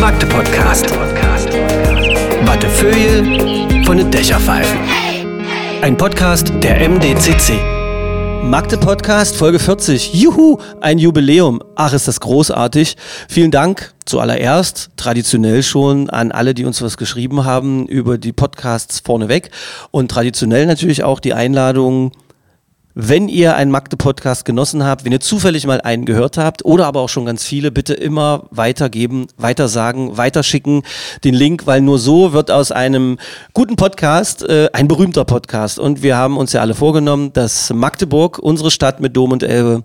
Magde Podcast. Wattefeuille von den Dächerpfeifen. Ein Podcast der MDCC. Magde Podcast Folge 40. Juhu, ein Jubiläum. Ach, ist das großartig. Vielen Dank zuallererst, traditionell schon an alle, die uns was geschrieben haben über die Podcasts vorneweg. Und traditionell natürlich auch die Einladung, wenn ihr einen Magde-Podcast genossen habt, wenn ihr zufällig mal einen gehört habt oder aber auch schon ganz viele, bitte immer weitergeben, weitersagen, weiterschicken den Link, weil nur so wird aus einem guten Podcast äh, ein berühmter Podcast. Und wir haben uns ja alle vorgenommen, dass Magdeburg, unsere Stadt mit Dom und Elbe,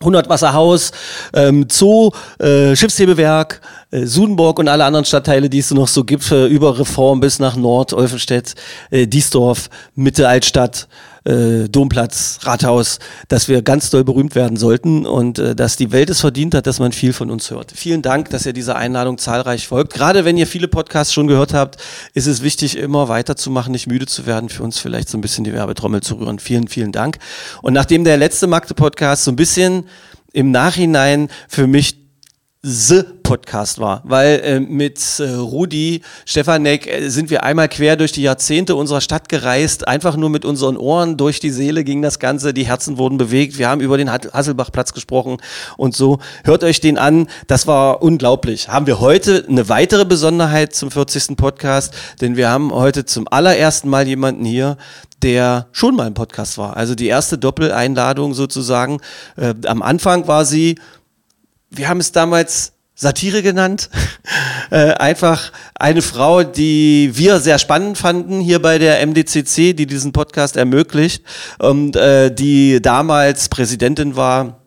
100 Wasserhaus, ähm, Zoo, äh, Schiffshebewerk, äh, Sudenburg und alle anderen Stadtteile, die es noch so gibt, äh, über Reform bis nach Nord, Olfenstedt, äh, Diesdorf, Mitte Altstadt, äh, Domplatz, Rathaus, dass wir ganz doll berühmt werden sollten und äh, dass die Welt es verdient hat, dass man viel von uns hört. Vielen Dank, dass ihr dieser Einladung zahlreich folgt. Gerade wenn ihr viele Podcasts schon gehört habt, ist es wichtig, immer weiterzumachen, nicht müde zu werden, für uns vielleicht so ein bisschen die Werbetrommel zu rühren. Vielen, vielen Dank. Und nachdem der letzte Magde-Podcast so ein bisschen im Nachhinein für mich The Podcast war, weil äh, mit äh, Rudi Stefanek äh, sind wir einmal quer durch die Jahrzehnte unserer Stadt gereist, einfach nur mit unseren Ohren durch die Seele ging das Ganze, die Herzen wurden bewegt, wir haben über den Hasselbachplatz gesprochen und so. Hört euch den an, das war unglaublich. Haben wir heute eine weitere Besonderheit zum 40. Podcast, denn wir haben heute zum allerersten Mal jemanden hier, der schon mal im Podcast war. Also die erste Doppeleinladung sozusagen. Äh, am Anfang war sie wir haben es damals Satire genannt. äh, einfach eine Frau, die wir sehr spannend fanden hier bei der MDCC, die diesen Podcast ermöglicht und äh, die damals Präsidentin war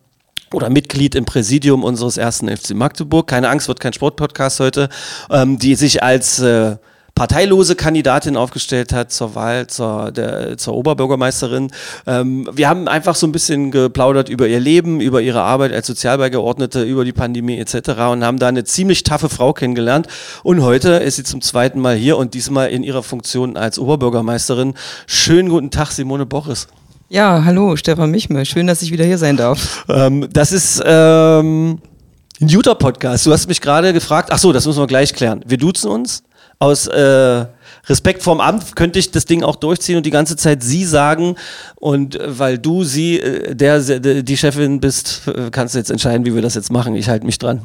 oder Mitglied im Präsidium unseres ersten FC Magdeburg. Keine Angst, wird kein Sportpodcast heute, ähm, die sich als äh, parteilose Kandidatin aufgestellt hat zur Wahl zur, der, zur Oberbürgermeisterin. Ähm, wir haben einfach so ein bisschen geplaudert über ihr Leben, über ihre Arbeit als Sozialbeigeordnete, über die Pandemie etc. und haben da eine ziemlich taffe Frau kennengelernt. Und heute ist sie zum zweiten Mal hier und diesmal in ihrer Funktion als Oberbürgermeisterin. Schönen guten Tag, Simone Boris. Ja, hallo, Stefan Michme. Schön, dass ich wieder hier sein darf. Ähm, das ist ähm, ein guter Podcast. Du hast mich gerade gefragt, ach so, das müssen wir gleich klären. Wir duzen uns aus äh, Respekt vorm Amt könnte ich das Ding auch durchziehen und die ganze Zeit sie sagen. Und äh, weil du sie, äh, der, der die Chefin bist, äh, kannst du jetzt entscheiden, wie wir das jetzt machen. Ich halte mich dran.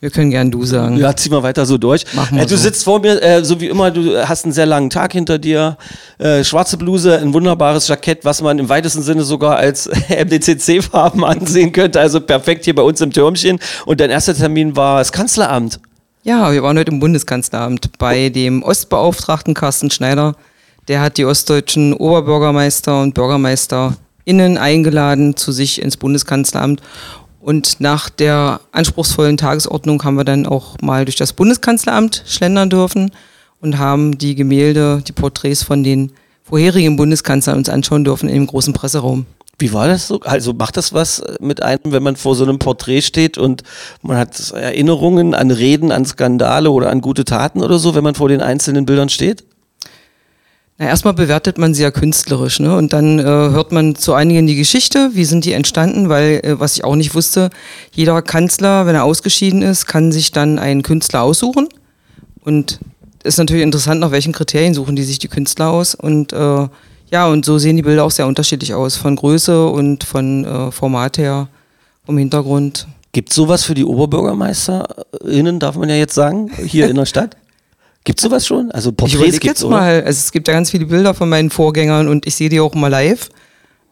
Wir können gern du sagen. Ja, zieh mal weiter so durch. Machen wir äh, du so. sitzt vor mir, äh, so wie immer, du hast einen sehr langen Tag hinter dir. Äh, schwarze Bluse, ein wunderbares Jackett, was man im weitesten Sinne sogar als MDCC-Farben ansehen könnte. Also perfekt hier bei uns im Türmchen. Und dein erster Termin war das Kanzleramt. Ja, wir waren heute im Bundeskanzleramt bei dem Ostbeauftragten Carsten Schneider. Der hat die ostdeutschen Oberbürgermeister und BürgermeisterInnen eingeladen zu sich ins Bundeskanzleramt. Und nach der anspruchsvollen Tagesordnung haben wir dann auch mal durch das Bundeskanzleramt schlendern dürfen und haben die Gemälde, die Porträts von den vorherigen Bundeskanzlern uns anschauen dürfen im großen Presseraum. Wie war das so? Also macht das was mit einem, wenn man vor so einem Porträt steht und man hat Erinnerungen an Reden, an Skandale oder an gute Taten oder so, wenn man vor den einzelnen Bildern steht? Na, erstmal bewertet man sie ja künstlerisch, ne? Und dann äh, hört man zu einigen die Geschichte, wie sind die entstanden, weil, äh, was ich auch nicht wusste, jeder Kanzler, wenn er ausgeschieden ist, kann sich dann einen Künstler aussuchen. Und ist natürlich interessant, nach welchen Kriterien suchen die sich die Künstler aus. Und äh, ja, und so sehen die Bilder auch sehr unterschiedlich aus, von Größe und von äh, Format her, vom Hintergrund. Gibt es sowas für die OberbürgermeisterInnen, darf man ja jetzt sagen, hier in der Stadt? Gibt es sowas schon? Also Ich Porträts jetzt oder? mal, also es gibt ja ganz viele Bilder von meinen Vorgängern und ich sehe die auch mal live.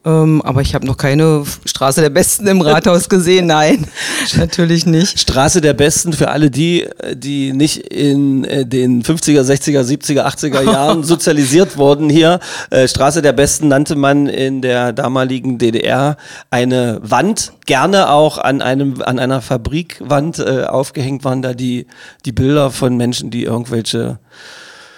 Ähm, aber ich habe noch keine Straße der Besten im Rathaus gesehen. Nein, natürlich nicht. Straße der Besten für alle die, die nicht in äh, den 50er, 60er, 70er, 80er Jahren sozialisiert wurden hier. Äh, Straße der Besten nannte man in der damaligen DDR eine Wand, gerne auch an einem an einer Fabrikwand äh, aufgehängt waren da die die Bilder von Menschen, die irgendwelche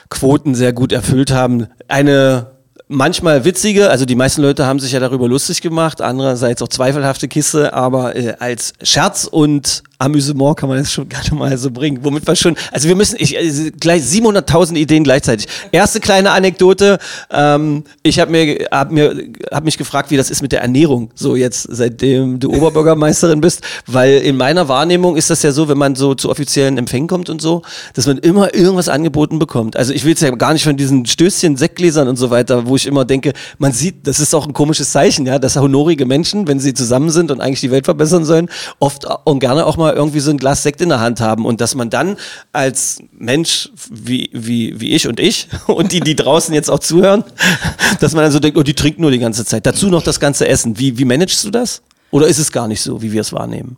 Quoten sehr gut erfüllt haben. Eine manchmal witzige, also die meisten Leute haben sich ja darüber lustig gemacht, andererseits auch zweifelhafte Kiste, aber äh, als Scherz und Amüsement kann man jetzt schon gerne mal so bringen. Womit wir schon, also wir müssen, ich, also gleich 700.000 Ideen gleichzeitig. Erste kleine Anekdote, ähm, ich habe mir, hab mir, hab mich gefragt, wie das ist mit der Ernährung, so jetzt, seitdem du Oberbürgermeisterin bist, weil in meiner Wahrnehmung ist das ja so, wenn man so zu offiziellen Empfängen kommt und so, dass man immer irgendwas angeboten bekommt. Also ich will jetzt ja gar nicht von diesen Stößchen, Sektgläsern und so weiter, wo ich immer denke, man sieht, das ist auch ein komisches Zeichen, ja, dass honorige Menschen, wenn sie zusammen sind und eigentlich die Welt verbessern sollen, oft und gerne auch mal irgendwie so ein Glas Sekt in der Hand haben und dass man dann als Mensch wie, wie, wie ich und ich und die, die draußen jetzt auch zuhören, dass man dann so denkt, oh, die trinken nur die ganze Zeit. Dazu noch das ganze Essen. Wie, wie managst du das? Oder ist es gar nicht so, wie wir es wahrnehmen?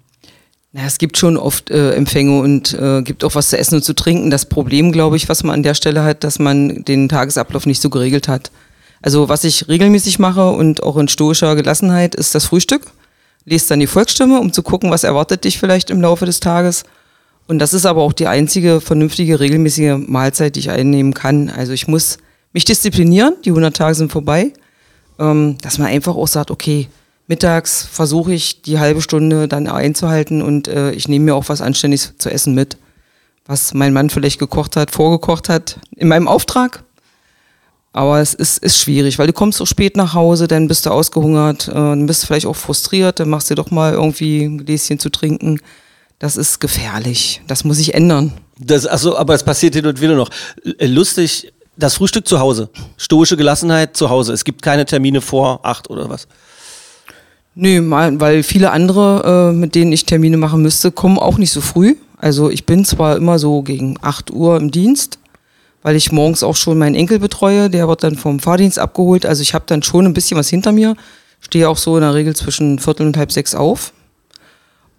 Na, es gibt schon oft äh, Empfänge und äh, gibt auch was zu essen und zu trinken. Das Problem, glaube ich, was man an der Stelle hat, dass man den Tagesablauf nicht so geregelt hat. Also was ich regelmäßig mache und auch in stoischer Gelassenheit ist das Frühstück. Lest dann die Volksstimme, um zu gucken, was erwartet dich vielleicht im Laufe des Tages. Und das ist aber auch die einzige vernünftige, regelmäßige Mahlzeit, die ich einnehmen kann. Also ich muss mich disziplinieren, die 100 Tage sind vorbei, ähm, dass man einfach auch sagt, okay, mittags versuche ich die halbe Stunde dann einzuhalten und äh, ich nehme mir auch was Anständiges zu essen mit, was mein Mann vielleicht gekocht hat, vorgekocht hat, in meinem Auftrag. Aber es ist, ist schwierig, weil du kommst so spät nach Hause, dann bist du ausgehungert, äh, dann bist du vielleicht auch frustriert, dann machst du dir doch mal irgendwie ein Gläschen zu trinken. Das ist gefährlich. Das muss ich ändern. Das, achso, aber es passiert hin und wieder noch. Lustig, das Frühstück zu Hause. Stoische Gelassenheit zu Hause. Es gibt keine Termine vor acht oder was. Nö, mal, weil viele andere, äh, mit denen ich Termine machen müsste, kommen auch nicht so früh. Also ich bin zwar immer so gegen 8 Uhr im Dienst, weil ich morgens auch schon meinen Enkel betreue, der wird dann vom Fahrdienst abgeholt. Also ich habe dann schon ein bisschen was hinter mir, stehe auch so in der Regel zwischen Viertel und halb sechs auf.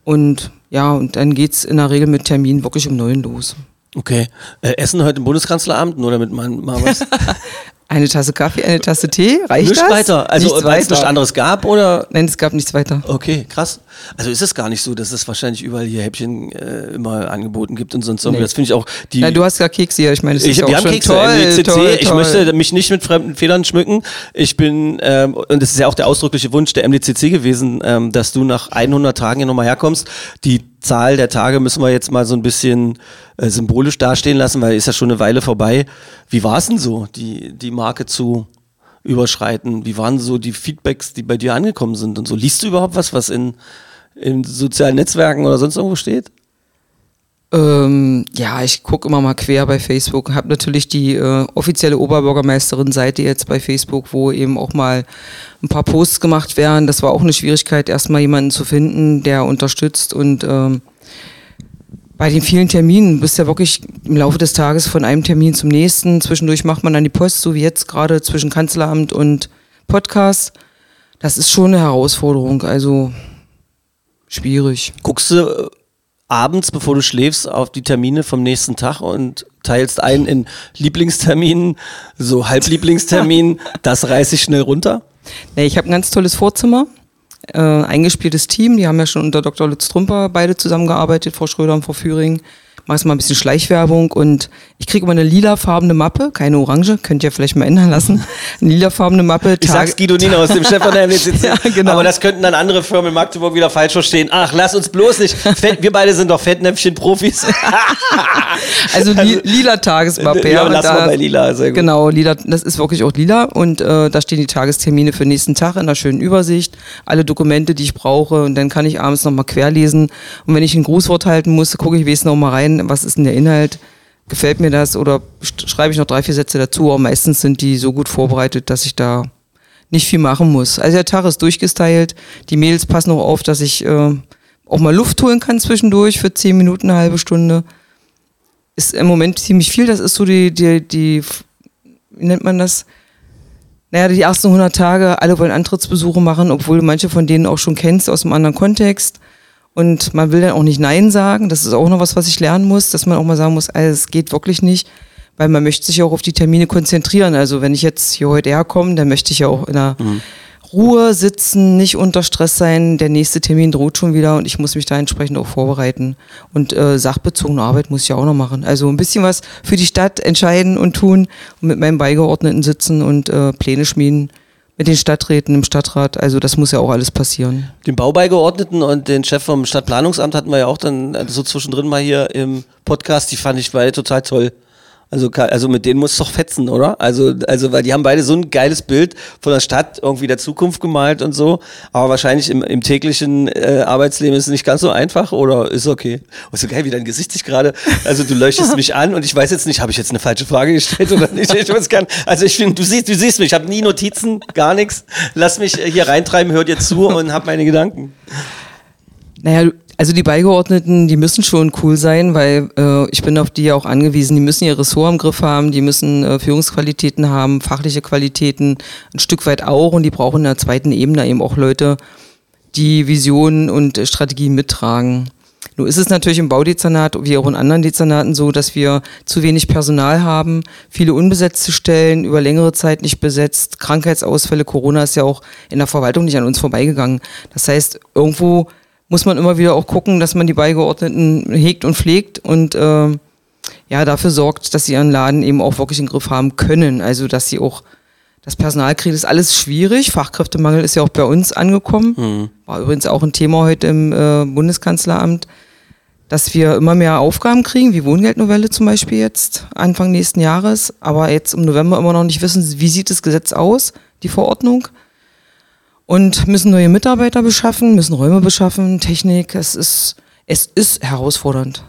Und ja, und dann geht's in der Regel mit Termin wirklich um neun los. Okay. Äh, Essen heute im Bundeskanzleramt, nur damit man mal was. Eine Tasse Kaffee, eine Tasse Tee, reicht Nichts das? weiter. Also, Nichts weil es nichts anderes gab oder? Nein, es gab nichts weiter. Okay, krass. Also ist es gar nicht so, dass es wahrscheinlich überall hier Häppchen äh, immer angeboten gibt und sonst irgendwie. Nee. Das finde ich auch die. Ja, du hast ja Kekse hier, ich meine, das ich, ist ja wir auch haben schon Kekse, toll, MDCC. toll, Ich toll. möchte mich nicht mit fremden Federn schmücken. Ich bin, ähm, und das ist ja auch der ausdrückliche Wunsch der MDCC gewesen, ähm, dass du nach 100 Tagen hier nochmal herkommst. Die Zahl der Tage müssen wir jetzt mal so ein bisschen äh, symbolisch dastehen lassen, weil ist ja schon eine Weile vorbei. Wie war es denn so, die, die Marke zu überschreiten? Wie waren so die Feedbacks, die bei dir angekommen sind und so? Liest du überhaupt was, was in, in sozialen Netzwerken oder sonst irgendwo steht? Ähm, ja, ich gucke immer mal quer bei Facebook. Habe natürlich die äh, offizielle Oberbürgermeisterin-Seite jetzt bei Facebook, wo eben auch mal ein paar Posts gemacht werden. Das war auch eine Schwierigkeit, erstmal jemanden zu finden, der unterstützt. Und ähm, bei den vielen Terminen bist du ja wirklich im Laufe des Tages von einem Termin zum nächsten. Zwischendurch macht man dann die Post, so wie jetzt gerade zwischen Kanzleramt und Podcast. Das ist schon eine Herausforderung. Also schwierig. Guckst du äh, abends, bevor du schläfst, auf die Termine vom nächsten Tag und teilst ein in Lieblingsterminen, so Halblieblingstermin, das reiß ich schnell runter? Nee, ich habe ein ganz tolles Vorzimmer, äh, eingespieltes Team. Die haben ja schon unter Dr. Lutz Trumper beide zusammengearbeitet, Frau Schröder und Frau Führing. Mach jetzt mal ein bisschen Schleichwerbung und ich kriege immer eine lilafarbene Mappe, keine orange, könnt ihr vielleicht mal ändern lassen. Eine lilafarbene Mappe. Ich sag's Guido Nina aus dem Chef von der. Ja, genau. Aber das könnten dann andere Firmen in Magdeburg wieder falsch verstehen. Ach, lass uns bloß nicht. Fett, wir beide sind doch Fettnäpfchen-Profis. Also, li lila Tagesmappe. Ja, und lass mal bei lila, sehr gut. Genau, lila, das ist wirklich auch lila und äh, da stehen die Tagestermine für den nächsten Tag in einer schönen Übersicht, alle Dokumente, die ich brauche und dann kann ich abends nochmal querlesen und wenn ich ein Grußwort halten muss, gucke ich wenigstens nochmal rein, was ist denn der Inhalt, gefällt mir das oder schreibe ich noch drei, vier Sätze dazu, aber meistens sind die so gut vorbereitet, dass ich da nicht viel machen muss. Also der Tag ist durchgestylt, die Mails passen auch auf, dass ich äh, auch mal Luft holen kann zwischendurch für zehn Minuten, eine halbe Stunde ist im Moment ziemlich viel. Das ist so die, die, die, wie nennt man das? Naja, die ersten 100 Tage, alle wollen Antrittsbesuche machen, obwohl manche von denen auch schon kennst aus einem anderen Kontext. Und man will dann auch nicht Nein sagen. Das ist auch noch was, was ich lernen muss, dass man auch mal sagen muss, also, es geht wirklich nicht, weil man möchte sich ja auch auf die Termine konzentrieren. Also wenn ich jetzt hier heute herkomme, dann möchte ich ja auch in der Ruhe sitzen, nicht unter Stress sein. Der nächste Termin droht schon wieder und ich muss mich da entsprechend auch vorbereiten. Und äh, sachbezogene Arbeit muss ich ja auch noch machen. Also ein bisschen was für die Stadt entscheiden und tun und mit meinem Beigeordneten sitzen und äh, Pläne schmieden. Mit den Stadträten im Stadtrat. Also das muss ja auch alles passieren. Den Baubeigeordneten und den Chef vom Stadtplanungsamt hatten wir ja auch dann äh, so zwischendrin mal hier im Podcast. Die fand ich beide total toll. Also, also mit denen muss es doch fetzen, oder? Also, also, weil die haben beide so ein geiles Bild von der Stadt, irgendwie der Zukunft gemalt und so. Aber wahrscheinlich im, im täglichen äh, Arbeitsleben ist es nicht ganz so einfach oder ist okay. Oh, so geil, wie dein Gesicht sich gerade. Also du leuchtest mich an und ich weiß jetzt nicht, habe ich jetzt eine falsche Frage gestellt oder nicht? Ich weiß gar nicht. Also ich finde, du siehst, du siehst mich, ich habe nie Notizen, gar nichts. Lass mich hier reintreiben, hör dir zu und hab meine Gedanken. Naja, also die Beigeordneten, die müssen schon cool sein, weil äh, ich bin auf die ja auch angewiesen. Die müssen ihr Ressort im Griff haben, die müssen äh, Führungsqualitäten haben, fachliche Qualitäten ein Stück weit auch und die brauchen in der zweiten Ebene eben auch Leute, die Visionen und äh, Strategien mittragen. Nun ist es natürlich im Baudezernat wie auch in anderen Dezernaten so, dass wir zu wenig Personal haben, viele unbesetzte Stellen, über längere Zeit nicht besetzt, Krankheitsausfälle, Corona ist ja auch in der Verwaltung nicht an uns vorbeigegangen. Das heißt, irgendwo muss man immer wieder auch gucken, dass man die Beigeordneten hegt und pflegt und äh, ja, dafür sorgt, dass sie ihren Laden eben auch wirklich im Griff haben können. Also, dass sie auch das Personal kriegen, ist alles schwierig. Fachkräftemangel ist ja auch bei uns angekommen. War übrigens auch ein Thema heute im äh, Bundeskanzleramt, dass wir immer mehr Aufgaben kriegen, wie Wohngeldnovelle zum Beispiel jetzt, Anfang nächsten Jahres, aber jetzt im November immer noch nicht wissen, wie sieht das Gesetz aus, die Verordnung. Und müssen neue Mitarbeiter beschaffen, müssen Räume beschaffen, Technik. Es ist, es ist herausfordernd.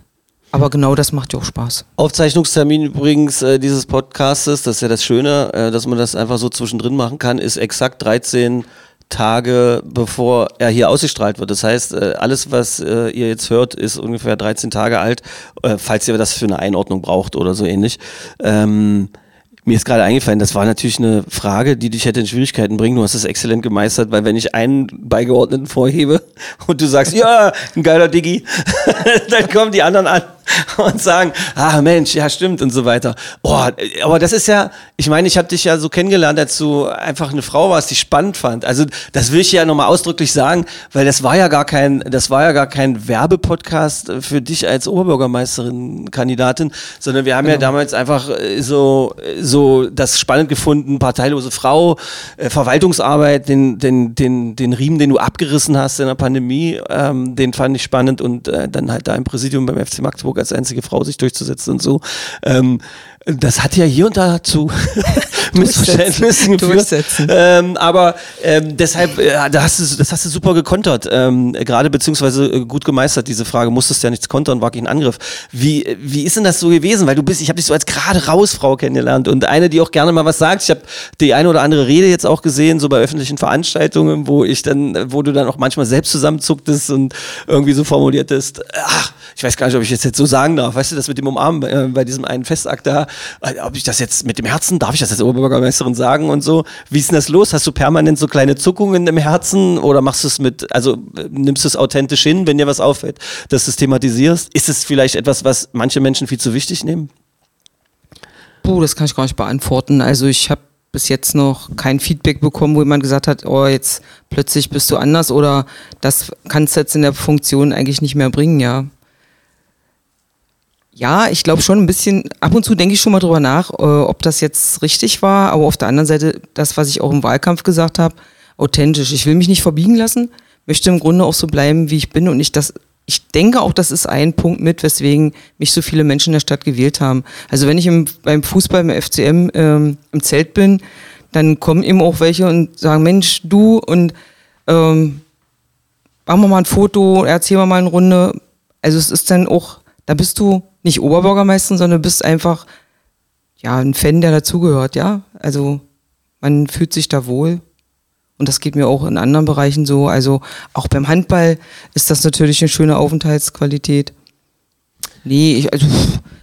Aber genau das macht ja auch Spaß. Aufzeichnungstermin übrigens äh, dieses Podcastes, das ist ja das Schöne, äh, dass man das einfach so zwischendrin machen kann, ist exakt 13 Tage bevor er hier ausgestrahlt wird. Das heißt, äh, alles, was äh, ihr jetzt hört, ist ungefähr 13 Tage alt, äh, falls ihr das für eine Einordnung braucht oder so ähnlich. Ähm, mir ist gerade eingefallen, das war natürlich eine Frage, die dich hätte in Schwierigkeiten bringen. Du hast es exzellent gemeistert, weil wenn ich einen Beigeordneten vorhebe und du sagst, ja, ein geiler Diggi, dann kommen die anderen an und sagen, ah Mensch, ja stimmt und so weiter. Oh, aber das ist ja, ich meine, ich habe dich ja so kennengelernt, als du einfach eine Frau warst, die ich spannend fand. Also das will ich ja nochmal ausdrücklich sagen, weil das war ja gar kein, das war ja gar kein Werbepodcast für dich als Oberbürgermeisterin-Kandidatin, sondern wir haben ja damals einfach äh, so, so das spannend gefunden, parteilose Frau, äh, Verwaltungsarbeit, den, den, den, den Riemen, den du abgerissen hast in der Pandemie, ähm, den fand ich spannend und äh, dann halt da im Präsidium beim FC Magdeburg als einzige Frau sich durchzusetzen und so. Ähm, das hat ja hier und da zu Missverständnissen geführt. Ähm, aber ähm, deshalb, äh, da hast du, das hast du super gekontert, ähm, gerade beziehungsweise äh, gut gemeistert, diese Frage. Musstest ja nichts kontern, war kein Angriff. Wie, wie ist denn das so gewesen? Weil du bist, ich habe dich so als gerade raus Frau kennengelernt und eine, die auch gerne mal was sagt. Ich habe die eine oder andere Rede jetzt auch gesehen, so bei öffentlichen Veranstaltungen, wo ich dann, wo du dann auch manchmal selbst zusammenzucktest und irgendwie so formuliertest, ach, ich weiß gar nicht, ob ich das jetzt so sagen darf, weißt du, das mit dem Umarmen bei, äh, bei diesem einen Festakt da, äh, ob ich das jetzt mit dem Herzen, darf ich das als Oberbürgermeisterin sagen und so, wie ist denn das los? Hast du permanent so kleine Zuckungen im Herzen oder machst du es mit, also äh, nimmst du es authentisch hin, wenn dir was auffällt, dass du es thematisierst? Ist es vielleicht etwas, was manche Menschen viel zu wichtig nehmen? Puh, das kann ich gar nicht beantworten. Also ich habe bis jetzt noch kein Feedback bekommen, wo jemand gesagt hat, oh, jetzt plötzlich bist du anders oder das kannst du jetzt in der Funktion eigentlich nicht mehr bringen, ja. Ja, ich glaube schon ein bisschen, ab und zu denke ich schon mal drüber nach, äh, ob das jetzt richtig war, aber auf der anderen Seite, das, was ich auch im Wahlkampf gesagt habe, authentisch. Ich will mich nicht verbiegen lassen, möchte im Grunde auch so bleiben, wie ich bin und ich das, ich denke auch, das ist ein Punkt mit, weswegen mich so viele Menschen in der Stadt gewählt haben. Also wenn ich im, beim Fußball, im FCM ähm, im Zelt bin, dann kommen eben auch welche und sagen, Mensch, du und ähm, machen wir mal ein Foto, erzählen wir mal eine Runde. Also es ist dann auch, da bist du nicht Oberbürgermeister, sondern bist einfach ja ein Fan, der dazugehört, ja. Also man fühlt sich da wohl. Und das geht mir auch in anderen Bereichen so. Also auch beim Handball ist das natürlich eine schöne Aufenthaltsqualität. Nee, ich, also,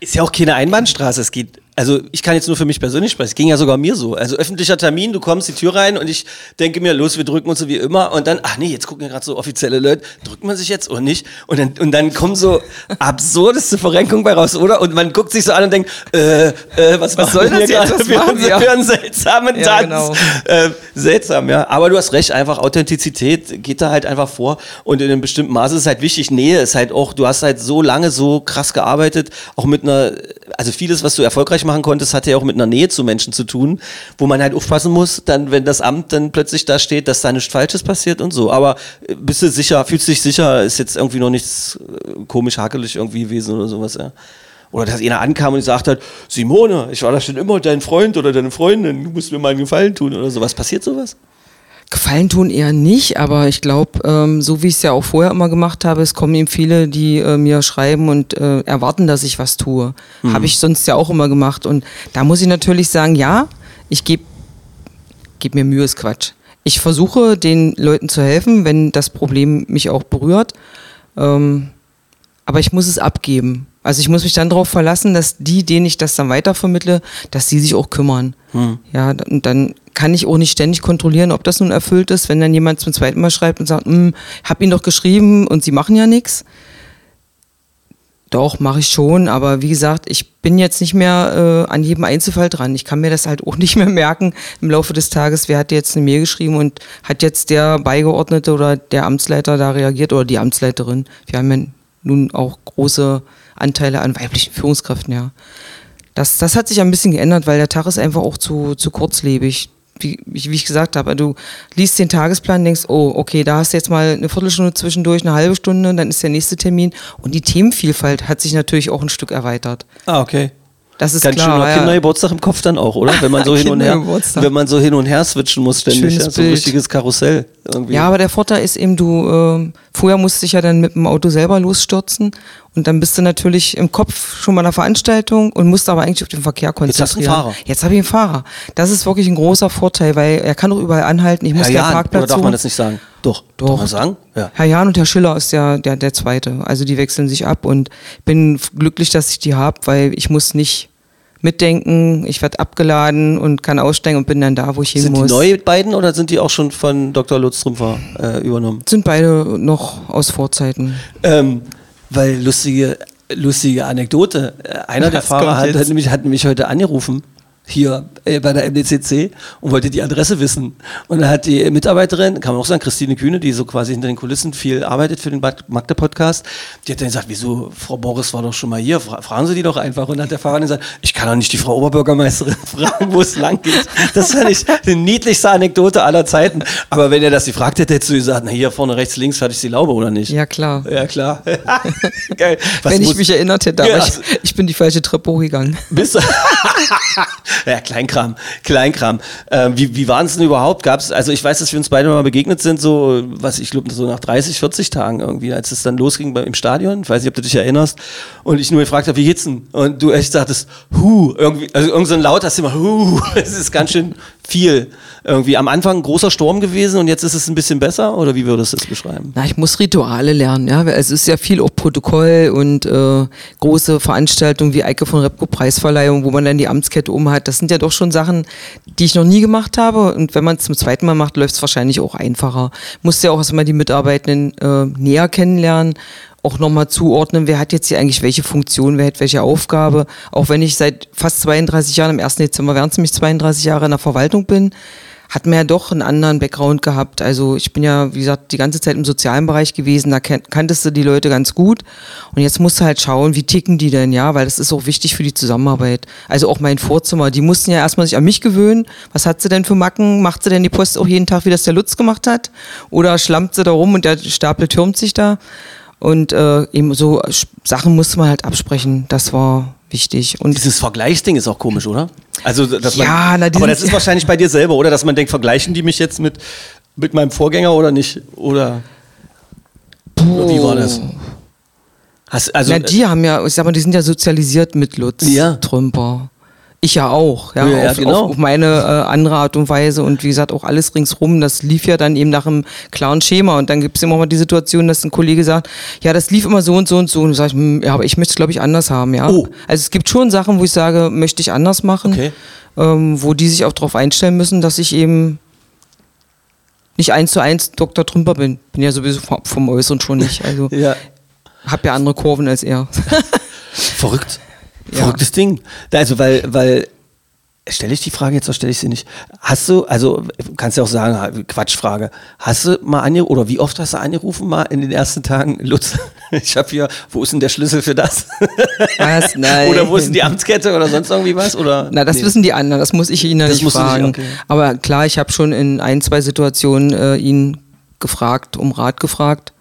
Ist ja auch keine Einbahnstraße. Es geht, also ich kann jetzt nur für mich persönlich sprechen. Es ging ja sogar mir so. Also öffentlicher Termin, du kommst die Tür rein und ich denke mir, los, wir drücken uns so wie immer. Und dann, ach nee, jetzt gucken ja gerade so offizielle Leute, drückt man sich jetzt oder nicht? Und dann, und dann kommen so absurdeste Verrenkungen bei raus, oder? Und man guckt sich so an und denkt, äh, äh, was, Was soll das jetzt? Was für, machen wir? für einen seltsamen Ja, Tanz? genau. Äh, seltsam, ja. Aber du hast recht, einfach Authentizität geht da halt einfach vor. Und in einem bestimmten Maße ist es halt wichtig. Nähe ist halt auch, du hast halt so lange so krass gearbeitet, auch mit einer, also vieles, was du erfolgreich machen konntest, hatte ja auch mit einer Nähe zu Menschen zu tun, wo man halt aufpassen muss, dann, wenn das Amt dann plötzlich da steht, dass da nichts Falsches passiert und so. Aber äh, bist du sicher, fühlst du dich sicher, ist jetzt irgendwie noch nichts äh, komisch hakelig irgendwie gewesen oder sowas, ja? Oder dass einer ankam und gesagt hat, Simone, ich war da schon immer dein Freund oder deine Freundin, du musst mir mal einen Gefallen tun oder sowas. Passiert sowas? Gefallen tun eher nicht, aber ich glaube, ähm, so wie ich es ja auch vorher immer gemacht habe, es kommen eben viele, die äh, mir schreiben und äh, erwarten, dass ich was tue. Mhm. Habe ich sonst ja auch immer gemacht. Und da muss ich natürlich sagen, ja, ich gebe geb mir Mühe, ist Quatsch. Ich versuche den Leuten zu helfen, wenn das Problem mich auch berührt. Ähm, aber ich muss es abgeben. Also ich muss mich dann darauf verlassen, dass die, denen ich das dann weitervermittle, dass die sich auch kümmern. Ja, und dann kann ich auch nicht ständig kontrollieren, ob das nun erfüllt ist, wenn dann jemand zum zweiten Mal schreibt und sagt, hm, hab ihn doch geschrieben und sie machen ja nichts. Doch, mache ich schon, aber wie gesagt, ich bin jetzt nicht mehr äh, an jedem Einzelfall dran. Ich kann mir das halt auch nicht mehr merken im Laufe des Tages, wer hat jetzt eine Mail geschrieben und hat jetzt der Beigeordnete oder der Amtsleiter da reagiert oder die Amtsleiterin. Wir haben ja nun auch große Anteile an weiblichen Führungskräften, ja. Das, das hat sich ein bisschen geändert, weil der Tag ist einfach auch zu, zu kurzlebig. Wie, wie ich gesagt habe, du liest den Tagesplan, denkst, oh, okay, da hast du jetzt mal eine Viertelstunde zwischendurch, eine halbe Stunde, dann ist der nächste Termin. Und die Themenvielfalt hat sich natürlich auch ein Stück erweitert. Ah, okay. Das ist Ganz schön klar. noch ja. Kindergeburtstag im Kopf dann auch, oder? Wenn man so hin und her, wenn man so hin und her switchen muss ständig, Schönes ja, so ein Bild. richtiges Karussell irgendwie. Ja, aber der Vorteil ist eben, du, äh, vorher musste ich ja dann mit dem Auto selber losstürzen und dann bist du natürlich im Kopf schon mal einer Veranstaltung und musst aber eigentlich auf den Verkehr Jetzt hast du einen konzentrieren. Fahrer. Jetzt habe ich einen Fahrer. Das ist wirklich ein großer Vorteil, weil er kann doch überall anhalten. Ich muss Herr Jahn, Parkplatz oder darf man das nicht sagen? Doch. Darf Doch. man sagen? Ja. Herr Jahn und Herr Schiller ist ja der, der Zweite. Also die wechseln sich ab und bin glücklich, dass ich die habe, weil ich muss nicht mitdenken, ich werde abgeladen und kann aussteigen und bin dann da, wo ich hin Sind die muss. neu beiden oder sind die auch schon von Dr. Lutz Trümpfer äh, übernommen? Sind beide noch aus Vorzeiten. Ähm, weil lustige, lustige Anekdote. Äh, Einer der Was Fahrer hat, hat, nämlich, hat nämlich heute angerufen hier äh, bei der MDCC und wollte die Adresse wissen. Und dann hat die Mitarbeiterin, kann man auch sagen, Christine Kühne, die so quasi hinter den Kulissen viel arbeitet für den Magde-Podcast, die hat dann gesagt, wieso, Frau Boris war doch schon mal hier, fra fragen Sie die doch einfach. Und dann hat der Fahrer gesagt, ich kann doch nicht die Frau Oberbürgermeisterin fragen, wo es lang geht. Das fand ich die niedlichste Anekdote aller Zeiten. Aber wenn er das gefragt hätte, hättest du gesagt, na hier vorne rechts, links, fertig die Laube, oder nicht? Ja, klar. Ja, klar. Geil. Was Wenn ich mich erinnert hätte, Ja, aber also- ich, ich bin die falsche Treppe hochgegangen. Bist du? ja, Kleinkram, Kleinkram. Ähm, wie wie waren es denn überhaupt? Gab's, also ich weiß, dass wir uns beide mal begegnet sind, so, was ich glaube, so nach 30, 40 Tagen irgendwie, als es dann losging im Stadion. Ich weiß nicht, ob du dich erinnerst. Und ich nur gefragt habe, wie geht's denn? Und du echt sagtest, hu, irgendwie, also irgend so ein Laut hast du hu, es ist ganz schön viel. Irgendwie am Anfang ein großer Sturm gewesen und jetzt ist es ein bisschen besser? Oder wie würdest du es beschreiben? Na, ich muss Rituale lernen, ja. Es ist ja viel auch Protokoll und äh, große Veranstaltungen wie Eike von Repko Preisverleihung, wo man dann die Amtskette um hat. Das sind ja doch schon Sachen, die ich noch nie gemacht habe. Und wenn man es zum zweiten Mal macht, läuft es wahrscheinlich auch einfacher. Muss ja auch erstmal die Mitarbeitenden äh, näher kennenlernen auch nochmal zuordnen, wer hat jetzt hier eigentlich welche Funktion, wer hat welche Aufgabe. Auch wenn ich seit fast 32 Jahren, im 1. Dezember wären es nämlich 32 Jahre in der Verwaltung bin, hat mir ja doch einen anderen Background gehabt. Also ich bin ja, wie gesagt, die ganze Zeit im sozialen Bereich gewesen, da kan kanntest du die Leute ganz gut. Und jetzt musst du halt schauen, wie ticken die denn, ja, weil das ist auch wichtig für die Zusammenarbeit. Also auch mein Vorzimmer, die mussten ja erstmal sich an mich gewöhnen. Was hat sie denn für Macken? Macht sie denn die Post auch jeden Tag, wie das der Lutz gemacht hat? Oder schlampt sie da rum und der Stapel türmt sich da? Und äh, eben so Sch- Sachen musste man halt absprechen. Das war wichtig. Und Dieses Vergleichsding ist auch komisch, oder? Also, dass man, Ja, na, aber das ist wahrscheinlich bei dir selber, oder? Dass man denkt, vergleichen die mich jetzt mit, mit meinem Vorgänger oder nicht? Oder, oder wie war das? Hast, also, Na, die haben ja, ich sag mal, die sind ja sozialisiert mit Lutz Ja. Trümper. Ich ja auch, ja, Ja, auf, genau. auf, auf meine äh, andere Art und Weise und wie gesagt auch alles ringsrum, das lief ja dann eben nach einem klaren Schema und dann gibt es immer mal die Situation, dass ein Kollege sagt, ja, das lief immer so und so und so und sag ich, hm, ja, aber ich möchte es glaube ich anders haben, ja. Oh. Also es gibt schon Sachen, wo ich sage, möchte ich anders machen, Okay. ähm, wo die sich auch darauf einstellen müssen, dass ich eben nicht eins zu eins Dr. Trümper bin. Bin ja sowieso vom- vom Äußeren schon nicht. Also ja, hab ja andere Kurven als er. verrückt. Ja. Verrücktes Ding. Also, weil, weil, stelle ich die Frage jetzt oder stelle ich sie nicht? Hast du, also, kannst du auch sagen, Quatschfrage. Hast du mal angerufen, oder wie oft hast du angerufen mal in den ersten Tagen, Lutz? Ich habe hier, wo ist denn der Schlüssel für das? Was? Nein. oder wo ist denn die Amtskette oder sonst irgendwie was? Oder? Na, das Nee. wissen die anderen, das muss ich ihn ja Das nicht du nicht, fragen. okay. Aber klar, ich habe schon in ein, zwei Situationen äh, ihn gefragt, um Rat gefragt.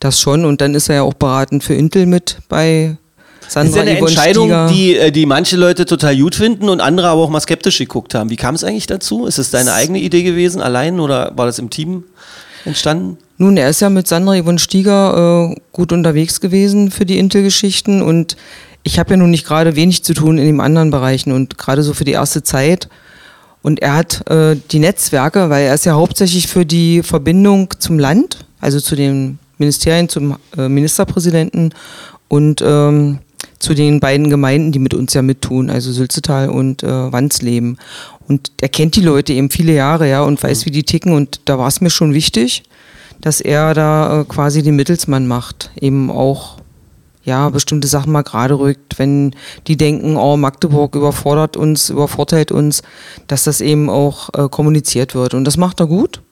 Das schon. Und dann ist er ja auch beratend für Intel mit bei Das ist Sandra ja eine Yvonne Entscheidung, Stieger. die, äh, die manche Leute total gut finden und andere aber auch mal skeptisch geguckt haben. Wie kam es eigentlich dazu? Ist es deine eigene Idee gewesen, allein oder war das im Team entstanden? Nun, er ist ja mit Sandra Yvonne Stieger äh, gut unterwegs gewesen für die Intel-Geschichten und ich habe ja nun nicht gerade wenig zu tun in den anderen Bereichen und gerade so für die erste Zeit. Und er hat äh, die Netzwerke, weil er ist ja hauptsächlich für die Verbindung zum Land, also zu den Ministerien, zum äh, Ministerpräsidenten und ähm, zu den beiden Gemeinden, die mit uns ja mittun, also Sülzetal und äh, Wandsleben. Und er kennt die Leute eben viele Jahre, ja, und weiß, wie die ticken. Und da war es mir schon wichtig, dass er da äh, quasi den Mittelsmann macht, eben auch ja, bestimmte Sachen mal gerade rückt, wenn die denken, oh, Magdeburg überfordert uns, übervorteilt uns, dass das eben auch äh, kommuniziert wird. Und das macht er gut.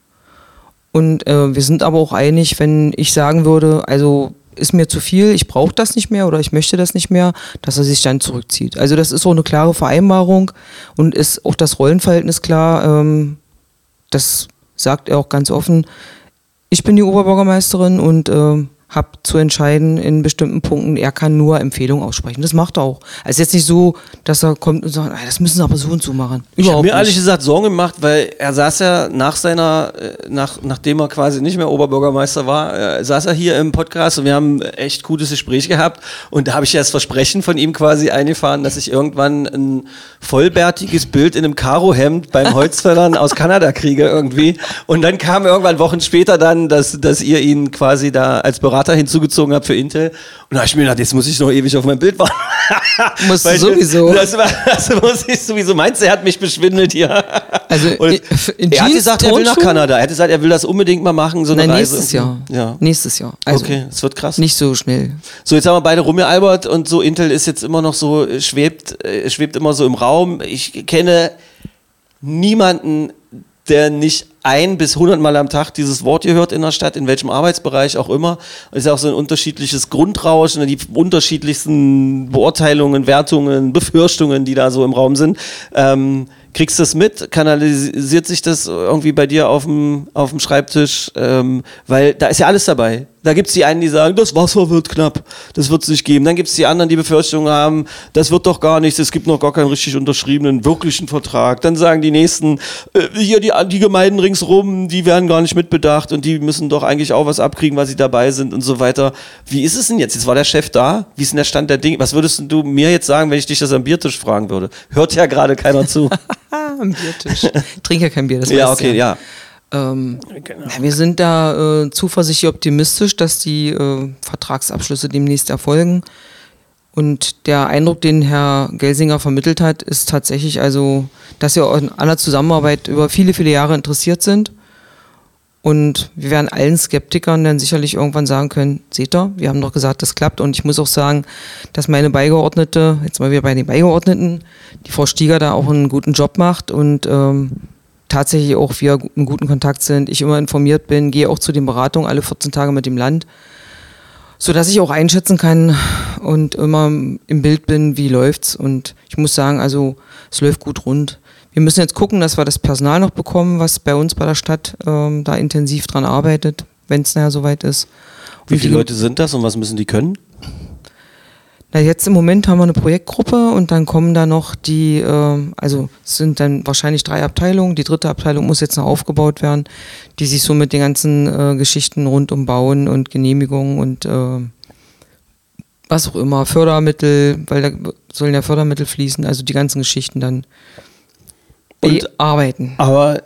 Und äh, wir sind aber auch einig, wenn ich sagen würde, also ist mir zu viel, ich brauche das nicht mehr oder ich möchte das nicht mehr, dass er sich dann zurückzieht. Also das ist auch eine klare Vereinbarung und ist auch das Rollenverhältnis klar. Ähm, das sagt er auch ganz offen. Ich bin die Oberbürgermeisterin und äh, habe zu entscheiden in bestimmten Punkten. Er kann nur Empfehlungen aussprechen. Das macht er auch. Also jetzt nicht so, dass er kommt und sagt, "Ah, das müssen sie aber so und so machen. Ich habe Überhaupt mir ehrlich nicht. gesagt Sorgen gemacht, weil er saß ja nach seiner, äh, nach, nachdem er quasi nicht mehr Oberbürgermeister war, äh, saß er hier im Podcast und wir haben echt gutes Gespräch gehabt und da habe ich ja das Versprechen von ihm quasi eingefahren, dass ich irgendwann ein vollbärtiges Bild in einem Karohemd beim Holzfällern aus Kanada kriege irgendwie und dann kam irgendwann Wochen später dann, dass, dass ihr ihn quasi da als Berater hinzugezogen habt für Intel und da habe ich mir gedacht, jetzt muss ich noch ewig auf mein Bild warten. Musst du sowieso. Das, war, das muss ich sowieso. Meinst du, er hat mich beschwindelt hier? Also in- in er hat gesagt, er will nach? Kanada. Er hat gesagt, er will das unbedingt mal machen, so eine Nein, Reise. nächstes Jahr. Ja. Nächstes Jahr. Also okay, es wird krass. nicht so schnell. So, jetzt haben wir beide rumgealbert und so Intel ist jetzt immer noch so, äh, schwebt, äh, schwebt immer so im Raum. Ich kenne niemanden, der nicht ein bis hundertmal am Tag dieses Wort gehört in der Stadt, in welchem Arbeitsbereich auch immer. Es ist ja auch so ein unterschiedliches Grundrauschen, die unterschiedlichsten Beurteilungen, Wertungen, Befürchtungen, die da so im Raum sind. Ähm, kriegst du das mit? Kanalisiert sich das irgendwie bei dir auf dem, auf dem Schreibtisch? Ähm, weil da ist ja alles dabei. Da gibt es die einen, die sagen, das Wasser wird knapp, das wird es nicht geben. Dann gibt es die anderen, die Befürchtungen haben, das wird doch gar nichts, es gibt noch gar keinen richtig unterschriebenen, wirklichen Vertrag. Dann sagen die Nächsten, äh, hier die, die Gemeinden ringsrum, die werden gar nicht mitbedacht und die müssen doch eigentlich auch was abkriegen, weil sie dabei sind und so weiter. Wie ist es denn jetzt? Jetzt war der Chef da. Wie ist denn der Stand der Dinge? Was würdest du mir jetzt sagen, wenn ich dich das am Biertisch fragen würde? Hört ja gerade keiner zu. Ah, am Biertisch. Ich trinke ja kein Bier, das ja, okay, ja. Ähm, na, wir sind da äh, zuversichtlich optimistisch, dass die äh, Vertragsabschlüsse demnächst erfolgen. Und der Eindruck, den Herr Gelsinger vermittelt hat, ist tatsächlich also, dass wir an einer Zusammenarbeit über viele, viele Jahre interessiert sind. Und wir werden allen Skeptikern dann sicherlich irgendwann sagen können, seht ihr, wir haben doch gesagt, das klappt. Und ich muss auch sagen, dass meine Beigeordnete, jetzt mal wieder bei den Beigeordneten, die Frau Stieger da auch einen guten Job macht und ähm, tatsächlich auch wir in guten Kontakt sind, ich immer informiert bin, gehe auch zu den Beratungen alle 14 Tage mit dem Land, sodass ich auch einschätzen kann und immer im Bild bin, wie läuft's. Und ich muss sagen, also es läuft gut rund. Wir müssen jetzt gucken, dass wir das Personal noch bekommen, was bei uns bei der Stadt ähm, da intensiv dran arbeitet, wenn es nachher soweit ist. Wie Und viele die- Leute sind das und was müssen die können? Na, jetzt im Moment haben wir eine Projektgruppe und dann kommen da noch die, äh, also es sind dann wahrscheinlich drei Abteilungen. Die dritte Abteilung muss jetzt noch aufgebaut werden, die sich so mit den ganzen äh, Geschichten rund um Bauen und Genehmigungen und äh, was auch immer, Fördermittel, weil da sollen ja Fördermittel fließen, also die ganzen Geschichten dann Und- bearbeiten. Aber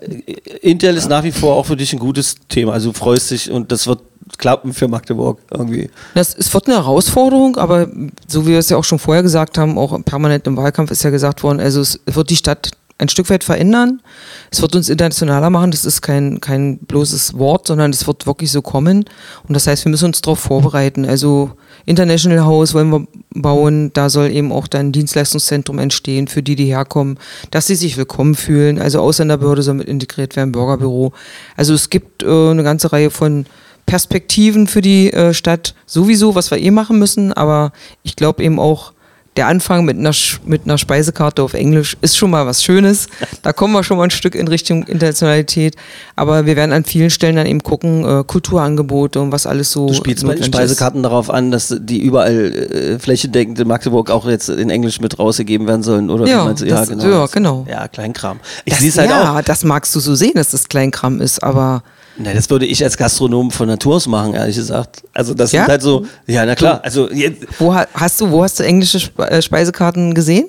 Intel ist nach wie vor auch für dich ein gutes Thema. Also du freust dich und das wird klappen für Magdeburg irgendwie. Das es wird eine Herausforderung, aber so wie wir es ja auch schon vorher gesagt haben, auch permanent im Wahlkampf ist ja gesagt worden, also es wird die Stadt ein Stück weit verändern. Es wird uns internationaler machen. Das ist kein, kein bloßes Wort, sondern es wird wirklich so kommen. Und das heißt, wir müssen uns darauf vorbereiten. Also International House wollen wir bauen. Da soll eben auch dann ein Dienstleistungszentrum entstehen für die, die herkommen, dass sie sich willkommen fühlen. Also Ausländerbehörde soll mit integriert werden, Bürgerbüro. Also es gibt äh, eine ganze Reihe von Perspektiven für die äh, Stadt sowieso, was wir eh machen müssen, aber ich glaube eben auch, der Anfang mit einer, mit einer Speisekarte auf Englisch ist schon mal was Schönes. Da kommen wir schon mal ein Stück in Richtung Internationalität. Aber wir werden an vielen Stellen dann eben gucken, äh, Kulturangebote und was alles so. Du spielst bei den notwendig ist. Speisekarten darauf an, dass die überall äh, flächendeckend in Magdeburg auch jetzt in Englisch mit rausgegeben werden sollen, oder? Ja, du? das- ja, genau. Ja, Kleinkram. Ich Das, halt ja, auch. das magst du so sehen, dass das Kleinkram ist, aber Na, das würde ich als Gastronom von Natur aus machen, ehrlich gesagt. Also das Ja? sind halt so, ja, na klar. Also jetzt, wo ha- hast du, wo hast du englische äh, Speisekarten gesehen?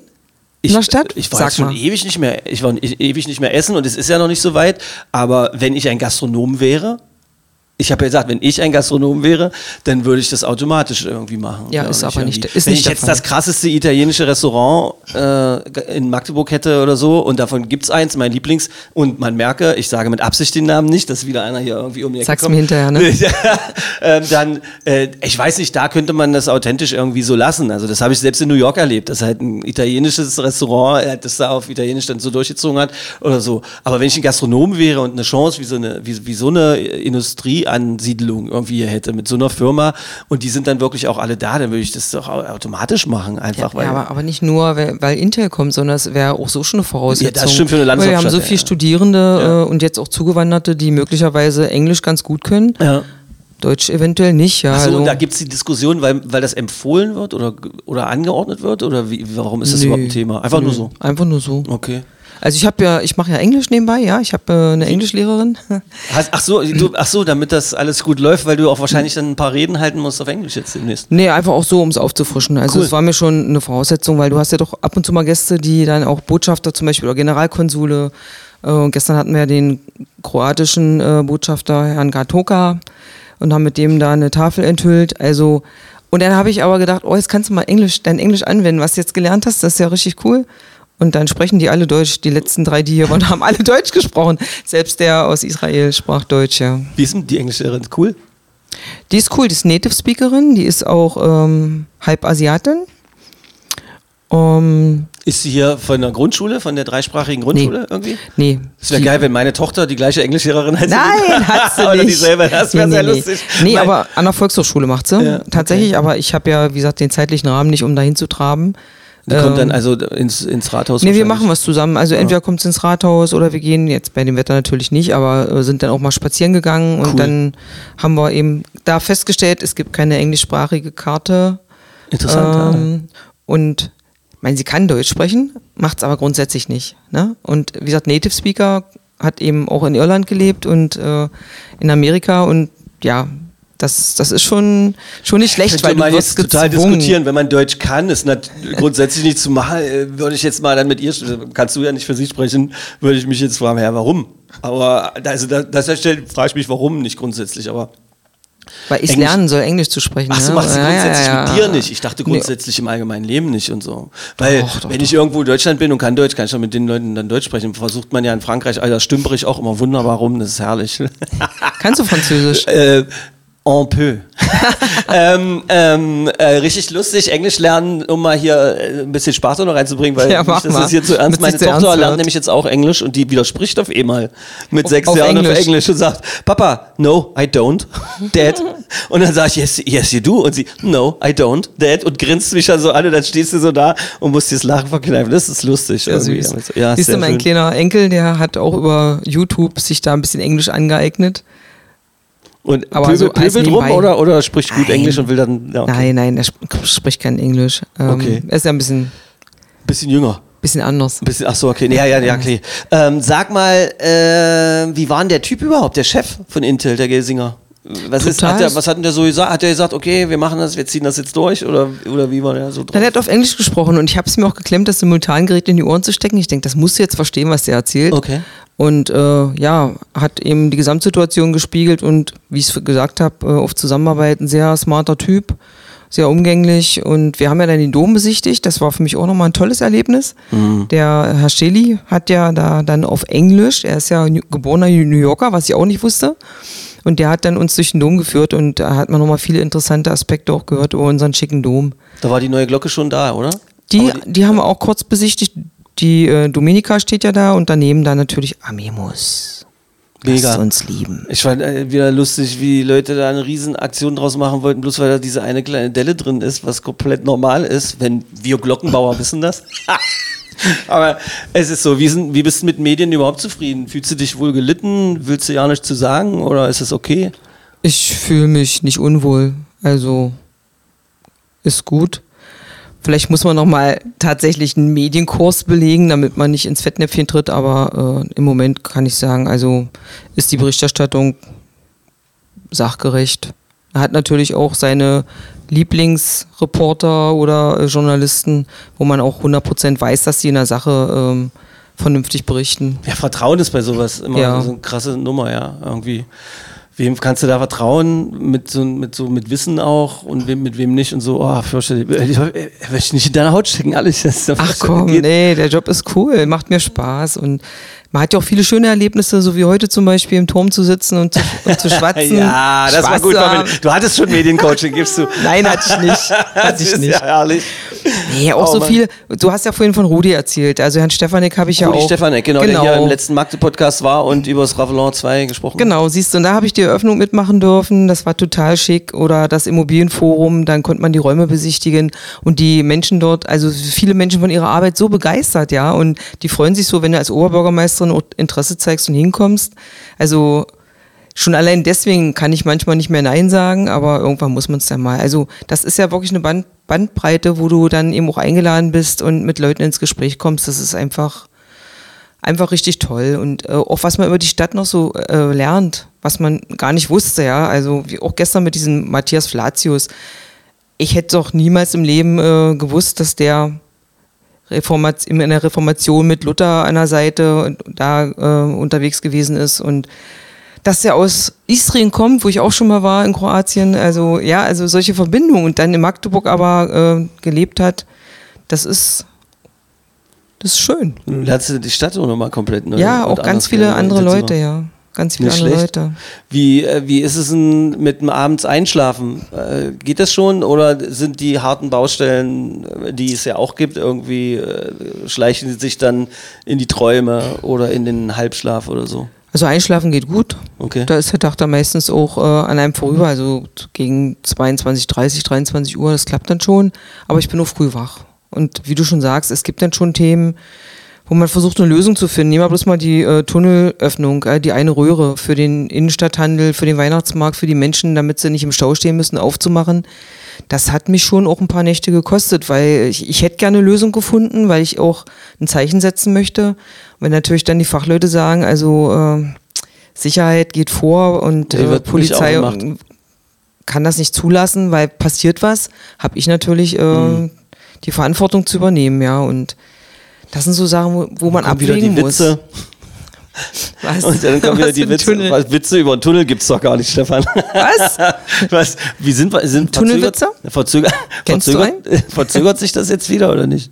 ich, in der Stadt? Ich war schon ewig nicht mehr, ich war ewig nicht mehr essen und es ist ja noch nicht so weit. Aber wenn ich ein Gastronom wäre, ich habe ja gesagt, wenn ich ein Gastronom wäre, dann würde ich das automatisch irgendwie machen. Ja, ist aber nicht- ist wenn nicht ich jetzt Fall. das krasseste italienische Restaurant äh, in Magdeburg hätte oder so und davon gibt es eins, mein Lieblings, und man merke, ich sage mit Absicht den Namen nicht, dass wieder einer hier irgendwie um die Ecke Sag's kommt. mir hinterher, ne? Ähm, dann, äh, ich weiß nicht, da könnte man das authentisch irgendwie so lassen. Also das habe ich selbst in New York erlebt, dass halt ein italienisches Restaurant äh, das da auf Italienisch dann so durchgezogen hat oder so. Aber wenn ich ein Gastronom wäre und eine Chance wie so eine, wie, wie so eine Industrieansiedlung irgendwie hier hätte mit so einer Firma und die sind dann wirklich auch alle da, dann würde ich das doch au- automatisch machen, einfach weil. ja, aber, aber nicht nur, weil, weil Intel kommt, sondern es wäre auch so schon eine Voraussetzung. Ja, das stimmt für eine Weil wir haben so ja, viele ja. Studierende Ja. äh, und jetzt auch Zugewanderte, die möglicherweise Englisch ganz gut können. ja. Deutsch eventuell nicht, ja. Achso, also, und da gibt es die Diskussion, weil, weil das empfohlen wird oder, oder angeordnet wird? Oder wie, warum ist das Nö. überhaupt ein Thema? Einfach nur Nö, so. Einfach nur so. Okay. Also ich habe ja, ich mache ja Englisch nebenbei, ja. Ich habe äh, eine Englischlehrerin. Ach, so, du, ach so, damit das alles gut läuft, weil du auch wahrscheinlich dann ein paar Reden halten musst auf Englisch jetzt demnächst. Nee, einfach auch so, um es aufzufrischen. Also Cool. es war mir schon eine Voraussetzung, weil du hast ja doch ab und zu mal Gäste, die dann auch Botschafter zum Beispiel oder Generalkonsule. Äh, und gestern hatten wir den kroatischen äh, Botschafter Herrn Gatoka und haben mit dem da eine Tafel enthüllt. Also und dann habe ich aber gedacht, oh, jetzt kannst du mal Englisch, dein Englisch anwenden, was du jetzt gelernt hast, das ist ja richtig cool. Und dann sprechen die alle Deutsch. Die letzten drei, die hier waren, haben alle Deutsch gesprochen. Selbst der aus Israel sprach Deutsch, ja. Wie ist denn die Englischlehrerin? Cool? Die ist cool, die ist Native Speakerin, die ist auch ähm, halb Asiatin. Um, Ist sie hier von der Grundschule, von der dreisprachigen Grundschule irgendwie? nee. Es wäre geil, wenn meine Tochter die gleiche Englischlehrerin hat. Nein, hat sie Oder nicht. dieselbe, das wäre nee, sehr nee, lustig. Nee, nee aber an der Volkshochschule macht sie. Ja, Tatsächlich, aber ich habe ja, wie gesagt, den zeitlichen Rahmen nicht, um dahin zu traben. Die kommt dann Ähm, also ins, ins Rathaus. Nee, wir machen was zusammen. Also entweder kommt es ins Rathaus oder wir gehen jetzt bei dem Wetter natürlich nicht, aber äh, sind dann auch mal spazieren gegangen und Cool. dann haben wir eben da festgestellt, es gibt keine englischsprachige Karte. Interessant. Ähm, und ich meine, sie kann Deutsch sprechen, macht es aber grundsätzlich nicht. Ne? Und wie gesagt, Native Speaker hat eben auch in Irland gelebt und äh, in Amerika und ja, das, das ist schon, schon nicht schlecht, weil man jetzt total gezwungen. diskutieren, wenn man Deutsch kann, ist grundsätzlich nicht zu machen, äh, würde ich jetzt mal dann mit ihr, kannst du ja nicht für sie sprechen, würde ich mich jetzt fragen, ja, warum? Aber also da, das stellt, frage ich mich, warum nicht grundsätzlich, aber Weil ich Englisch- lernen soll, Englisch zu sprechen. Ach so, ne? machst du Ja, ja, grundsätzlich ja, mit dir nicht. Ich dachte Nee. grundsätzlich im allgemeinen Leben nicht und so. Weil, Doch, doch, wenn ich irgendwo in Deutschland bin und kann Deutsch, kann ich dann mit den Leuten dann Deutsch sprechen. Versucht man ja in Frankreich, also da stümper ich auch immer wunderbar rum, das ist herrlich. Kannst du Französisch? äh, en peu. ähm, ähm, äh, richtig lustig, Englisch lernen, um mal hier äh, ein bisschen Spaß noch reinzubringen, weil Ja, dass mal. das hier zu ernst Meine Tochter ernst lernt nämlich jetzt auch Englisch und die widerspricht auf einmal mit Auf- sechs auf Jahren auf Englisch. Englisch und sagt, Papa, no, I don't, Dad. Und dann sage ich, yes, yes, you do. Und sie, no, I don't, Dad. Und grinst mich dann so an und dann stehst du so da und musst dir das Lachen verkneifen. Das ist lustig. Irgendwie. süß. Ja, Siehst du, mein schön. kleiner Enkel, der hat auch über YouTube sich da ein bisschen Englisch angeeignet. Und aber pöbel, so als pöbelt rum oder, oder spricht gut Nein. Englisch und will dann, ja, okay. Nein, nein, er sp spricht kein Englisch. Ähm, Okay. Er ist ja ein bisschen, bisschen jünger. bisschen anders. Bisschen, ach so, okay. Ja, ja, ja, okay. Ähm, sag mal, äh, wie war denn der Typ überhaupt, der Chef von Intel, der Gelsinger? Was, ist, hat der, was hat denn der so gesagt? Hat der gesagt, okay, wir machen das, wir ziehen das jetzt durch? Oder, oder wie war der so Dann drauf? hat er auf Englisch gesprochen und ich habe es mir auch geklemmt, das Simultangerät in die Ohren zu stecken. Ich denke, das musst du jetzt verstehen, was der erzählt. Okay. Und äh, ja, hat eben die Gesamtsituation gespiegelt und wie ich es gesagt habe, äh, auf Zusammenarbeit ein sehr smarter Typ, sehr umgänglich. Und wir haben ja dann den Dom besichtigt. Das war für mich auch nochmal ein tolles Erlebnis. Der Herr Scheli hat ja da dann auf Englisch, er ist ja geborener New Yorker, was ich auch nicht wusste. Und der hat dann uns durch den Dom geführt und da hat man nochmal viele interessante Aspekte auch gehört über unseren schicken Dom. Da war die neue Glocke schon da, oder? Die, Aber die haben wir auch kurz besichtigt. Die äh, Dominika steht ja da und daneben dann natürlich Amemus. Mega. Lasst uns lieben. Ich fand äh, wieder lustig, wie Leute da eine Riesenaktion draus machen wollten, bloß weil da diese eine kleine Delle drin ist, was komplett normal ist, wenn wir Glockenbauer wissen das. Aber es ist so, wie, sind, wie bist du mit Medien überhaupt zufrieden? Fühlst du dich wohl gelitten? Willst du ja nichts zu sagen oder ist es okay? Ich fühle mich nicht unwohl. Also ist gut. Vielleicht muss man noch mal tatsächlich einen Medienkurs belegen, damit man nicht ins Fettnäpfchen tritt. Aber äh, im Moment kann ich sagen, also ist die Berichterstattung sachgerecht. Er hat natürlich auch seine Lieblingsreporter oder äh, Journalisten, wo man auch 100% weiß, dass sie in der Sache ähm, vernünftig berichten. Ja, Vertrauen ist bei sowas immer Ja. so eine krasse Nummer, ja, irgendwie. Wem kannst du da vertrauen? Mit so, mit so mit Wissen auch und wem, mit wem nicht und so, oh, fürchterlich. Ich, ich, ich möchte nicht in deiner Haut stecken, alles. Ach komm, geht. nee, der Job ist cool, macht mir Spaß und man hat ja auch viele schöne Erlebnisse, so wie heute zum Beispiel im Turm zu sitzen und zu, und zu schwatzen. Ja, das war Spaß gut. War mit, du hattest schon Mediencoaching, gibst du. Nein, hatte ich nicht. Hatte Das ich ist nicht. ja herrlich. Nee, auch Oh, so Mann. viele. Du hast ja vorhin von Rudi erzählt. Also Herrn Stefanik habe ich ja Rudi auch. Stefanek, genau, der hier im letzten Magde-Podcast war und über das Ravelon 2 gesprochen. Genau, siehst du, und da habe ich die Eröffnung mitmachen dürfen. Das war total schick. Oder das Immobilienforum, dann konnte man die Räume besichtigen und die Menschen dort, also viele Menschen von ihrer Arbeit so begeistert, ja. Und die freuen sich so, wenn du als Oberbürgermeisterin auch Interesse zeigst und hinkommst. Also schon allein deswegen kann ich manchmal nicht mehr Nein sagen, aber irgendwann muss man es dann mal. Also das ist ja wirklich eine Band, Bandbreite, wo du dann eben auch eingeladen bist und mit Leuten ins Gespräch kommst. Das ist einfach einfach richtig toll und äh, auch was man über die Stadt noch so äh, lernt, was man gar nicht wusste, ja. Also wie auch gestern mit diesem Matthias Flatius. Ich hätte doch niemals im Leben äh, gewusst, dass der Reformat in der Reformation mit Luther an der Seite und da äh, unterwegs gewesen ist und dass er aus Istrien kommt, wo ich auch schon mal war in Kroatien. Also ja, also solche Verbindungen und dann in Magdeburg aber äh, gelebt hat, das ist das ist schön. Lernst du die Stadt auch nochmal komplett neu. Ja, auch ganz viele andere. Leute, ja. Ganz viele andere schlecht. Leute. Wie, äh, wie ist es denn mit dem abends einschlafen? Äh, geht das schon oder sind die harten Baustellen, äh, die es ja auch gibt, irgendwie äh, schleichen sie sich dann in die Träume oder in den Halbschlaf oder so? Also einschlafen geht gut. Okay. Da ist der Tag dann meistens auch äh, an einem vorüber, also gegen 22, 30, 23 Uhr, das klappt dann schon. Aber ich bin auch früh wach. Und wie du schon sagst, es gibt dann schon Themen, wo man versucht, eine Lösung zu finden. Nehmen wir bloß mal die äh, Tunnelöffnung, äh, die eine Röhre für den Innenstadthandel, für den Weihnachtsmarkt, für die Menschen, damit sie nicht im Stau stehen müssen, aufzumachen. Das hat mich schon auch ein paar Nächte gekostet, weil ich, ich hätte gerne eine Lösung gefunden, weil ich auch ein Zeichen setzen möchte. Wenn natürlich dann die Fachleute sagen, also äh, Sicherheit geht vor und äh, Polizei kann das nicht zulassen, weil passiert was, habe ich natürlich äh, Mhm. die Verantwortung zu übernehmen, ja. Und das sind so Sachen, wo, wo man abwägen die muss. Witze. Was? Und dann kommen wieder Was die Witze. Was, Witze über den Tunnel gibt's doch gar nicht, Stefan. Was? Was? Wie sind wir? Sind Tunnelwitze? Verzögert, du verzögert, verzögert sich das jetzt wieder oder nicht?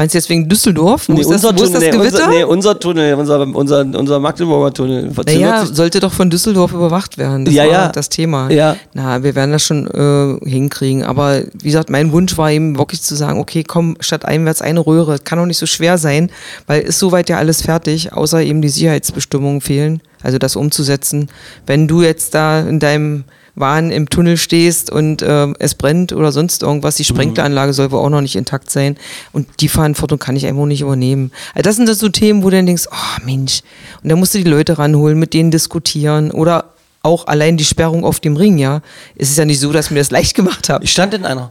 Meinst du jetzt wegen Düsseldorf? Wo Nee, ist das, unser wo ist das Tunnel, Gewitter? unser, nee, unser Tunnel, unser, unser, unser Magdeburger Tunnel. Verzögert Naja, sollte doch von Düsseldorf überwacht werden. Das Ja, war ja. das Thema. Ja. Na, wir werden das schon äh, hinkriegen. Aber wie gesagt, mein Wunsch war eben wirklich zu sagen, okay, komm, statt einwärts eine Röhre. Kann doch nicht so schwer sein, weil ist soweit ja alles fertig, außer eben die Sicherheitsbestimmungen fehlen. Also das umzusetzen. Wenn du jetzt da in deinem Wahn im Tunnel stehst und äh, es brennt oder sonst irgendwas, die Sprenkleranlage soll wohl auch noch nicht intakt sein und die Verantwortung kann ich einfach nicht übernehmen. Also das sind das so Themen, wo du dann denkst, oh Mensch, und dann musst du die Leute ranholen, mit denen diskutieren oder auch allein die Sperrung auf dem Ring, ja. Es ist ja nicht so, dass mir das leicht gemacht habe. Ich stand in einer.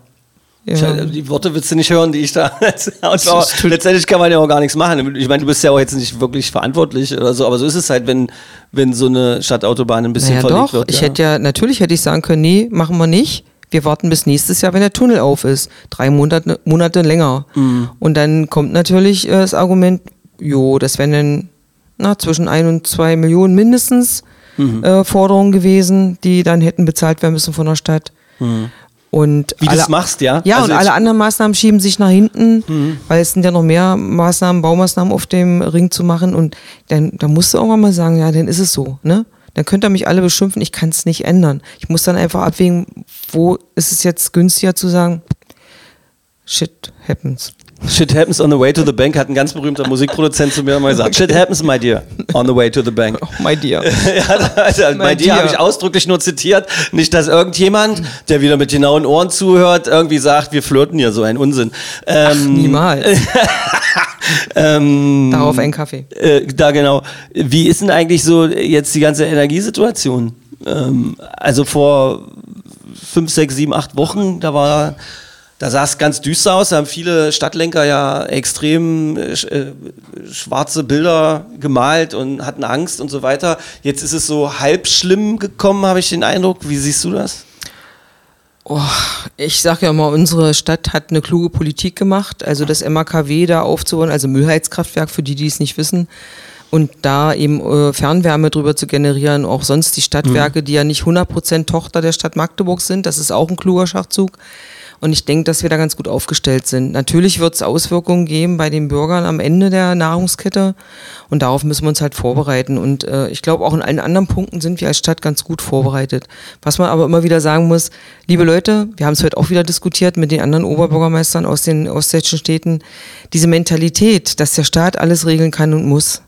Ja. Ich, die Worte willst du nicht hören, die ich da. Aber letztendlich kann man ja auch gar nichts machen. Ich meine, du bist ja auch jetzt nicht wirklich verantwortlich oder so, aber so ist es halt, wenn, wenn so eine Stadtautobahn ein bisschen Naja verlegt doch, wird. ich ja. hätte ja, natürlich hätte ich sagen können, nee, machen wir nicht. Wir warten bis nächstes Jahr, wenn der Tunnel auf ist. Drei Monate, Monate länger. Mhm. Und dann kommt natürlich äh, das Argument, jo, das wären dann na, zwischen ein und zwei Millionen mindestens Mhm. äh, Forderungen gewesen, die dann hätten bezahlt werden müssen von der Stadt. Und Mhm. Wie du es machst, ja? Ja, Also und alle anderen Maßnahmen schieben sich nach hinten, weil es sind ja noch mehr Maßnahmen, Baumaßnahmen auf dem Ring zu machen. Und dann, dann musst du irgendwann mal sagen, ja, dann ist es so, ne? Dann könnt ihr mich alle beschimpfen, ich kann es nicht ändern. Ich muss dann einfach abwägen, wo ist es jetzt günstiger zu sagen, shit happens. Shit happens on the way to the bank, hat ein ganz berühmter Musikproduzent zu mir mal gesagt. Shit happens, my dear, on the way to the bank. Oh, my dear. ja, also, My my dear habe ich ausdrücklich nur zitiert. Nicht, dass irgendjemand, der wieder mit genauen Ohren zuhört, irgendwie sagt, wir flirten hier, so ein Unsinn. Ähm, Niemals. ähm, Darauf ein Kaffee. äh, da genau. Wie ist denn eigentlich so jetzt die ganze Energiesituation? Ähm, also vor fünf, sechs, sieben, acht Wochen, da war, da sah es ganz düster aus. Da haben viele Stadtlenker ja extrem äh, äh, schwarze Bilder gemalt und hatten Angst und so weiter. Jetzt ist es so halb schlimm gekommen, habe ich den Eindruck. Wie siehst du das? Oh, ich sage ja mal, unsere Stadt hat eine kluge Politik gemacht, also das MAKW da aufzubauen, also Müllheizkraftwerk für die, die es nicht wissen. Und da eben äh, Fernwärme drüber zu generieren, auch sonst die Stadtwerke, die ja nicht 100% Tochter der Stadt Magdeburg sind, das ist auch ein kluger Schachzug. Und ich denke, dass wir da ganz gut aufgestellt sind. Natürlich wird es Auswirkungen geben bei den Bürgern am Ende der Nahrungskette und darauf müssen wir uns halt vorbereiten. Und äh, ich glaube, auch in allen anderen Punkten sind wir als Stadt ganz gut vorbereitet. Was man aber immer wieder sagen muss, liebe Leute, wir haben es heute auch wieder diskutiert mit den anderen Oberbürgermeistern aus den ostdeutschen Städten, diese Mentalität, dass der Staat alles regeln kann und muss,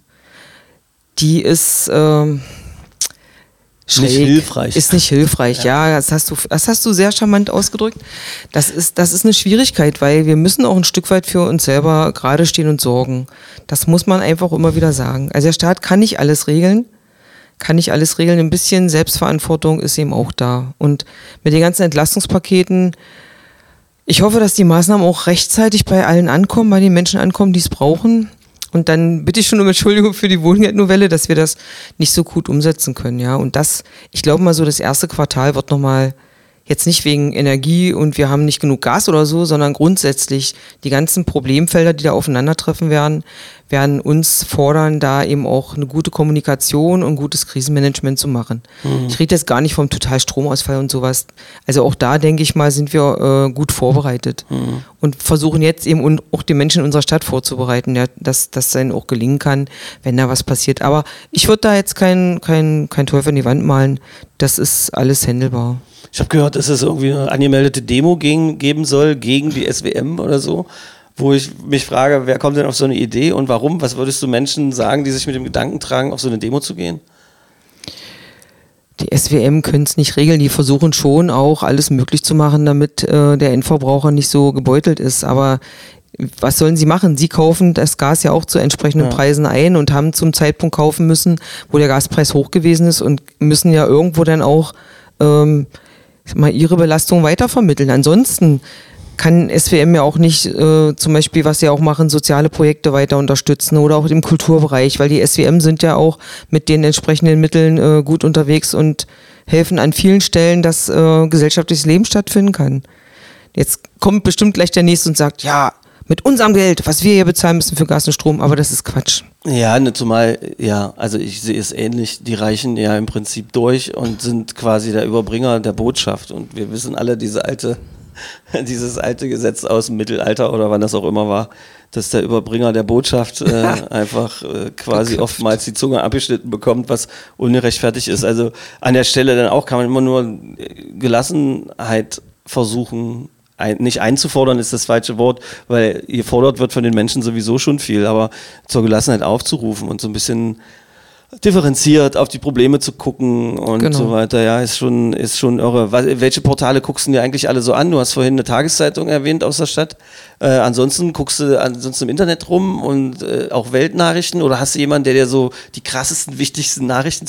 die ist... ähm, schräg. hilfreich. Ist nicht hilfreich, ja. das, hast du, das hast du sehr charmant ausgedrückt. Das ist, das ist eine Schwierigkeit, weil wir müssen auch ein Stück weit für uns selber gerade stehen und sorgen. Das muss man einfach immer wieder sagen. Also der Staat kann nicht alles regeln, kann nicht alles regeln. Ein bisschen Selbstverantwortung ist eben auch da. Und mit den ganzen Entlastungspaketen, ich hoffe, dass die Maßnahmen auch rechtzeitig bei allen ankommen, bei den Menschen ankommen, die es brauchen. Und dann bitte ich schon um Entschuldigung für die Wohngeldnovelle, dass wir das nicht so gut umsetzen können, ja. Und das, ich glaube mal so, das erste Quartal wird nochmal, jetzt nicht wegen Energie und wir haben nicht genug Gas oder so, sondern grundsätzlich die ganzen Problemfelder, die da aufeinandertreffen werden, werden uns fordern, da eben auch eine gute Kommunikation und gutes Krisenmanagement zu machen. Ich rede jetzt gar nicht vom total Stromausfall und sowas. Also auch da, denke ich mal, sind wir äh, gut vorbereitet und versuchen jetzt eben un- auch die Menschen in unserer Stadt vorzubereiten, ja, dass das dann auch gelingen kann, wenn da was passiert. Aber ich würde da jetzt kein, kein, kein Teufel in die Wand malen. Das ist alles händelbar. Ich habe gehört, dass es irgendwie eine angemeldete Demo gegen, geben soll gegen die SWM oder so, wo ich mich frage, wer kommt denn auf so eine Idee und warum? Was würdest du Menschen sagen, die sich mit dem Gedanken tragen, auf so eine Demo zu gehen? Die SWM können es nicht regeln. Die versuchen schon auch alles möglich zu machen, damit äh, der Endverbraucher nicht so gebeutelt ist. Aber was sollen sie machen? Sie kaufen das Gas ja auch zu entsprechenden Ja. Preisen ein und haben zum Zeitpunkt kaufen müssen, wo der Gaspreis hoch gewesen ist und müssen ja irgendwo dann auch ähm, mal ihre Belastung weitervermitteln. Ansonsten kann SWM ja auch nicht äh, zum Beispiel, was sie auch machen, soziale Projekte weiter unterstützen oder auch im Kulturbereich, weil die SWM sind ja auch mit den entsprechenden Mitteln äh, gut unterwegs und helfen an vielen Stellen, dass äh, gesellschaftliches Leben stattfinden kann. Jetzt kommt bestimmt gleich der Nächste und sagt, ja, mit unserem Geld, was wir hier bezahlen müssen für Gas und Strom, aber das ist Quatsch. Ja, ne, zumal, ja, also ich sehe es ähnlich, die reichen ja im Prinzip durch und sind quasi der Überbringer der Botschaft. Und wir wissen alle, diese alte, dieses alte Gesetz aus dem Mittelalter oder wann das auch immer war, dass der Überbringer der Botschaft äh, einfach äh, quasi Geköpft. oftmals die Zunge abgeschnitten bekommt, was ungerechtfertigt ist. Also an der Stelle dann auch kann man immer nur Gelassenheit versuchen, ein, nicht einzufordern ist das falsche Wort, weil gefordert wird von den Menschen sowieso schon viel, aber zur Gelassenheit aufzurufen und so ein bisschen differenziert auf die Probleme zu gucken und Genau. so weiter, ja, ist schon, ist schon irre. Welche Portale guckst du dir eigentlich alle so an? Du hast vorhin eine Tageszeitung erwähnt aus der Stadt. Äh, ansonsten guckst du ansonsten im Internet rum und äh, auch Weltnachrichten oder hast du jemanden, der dir so die krassesten, wichtigsten Nachrichten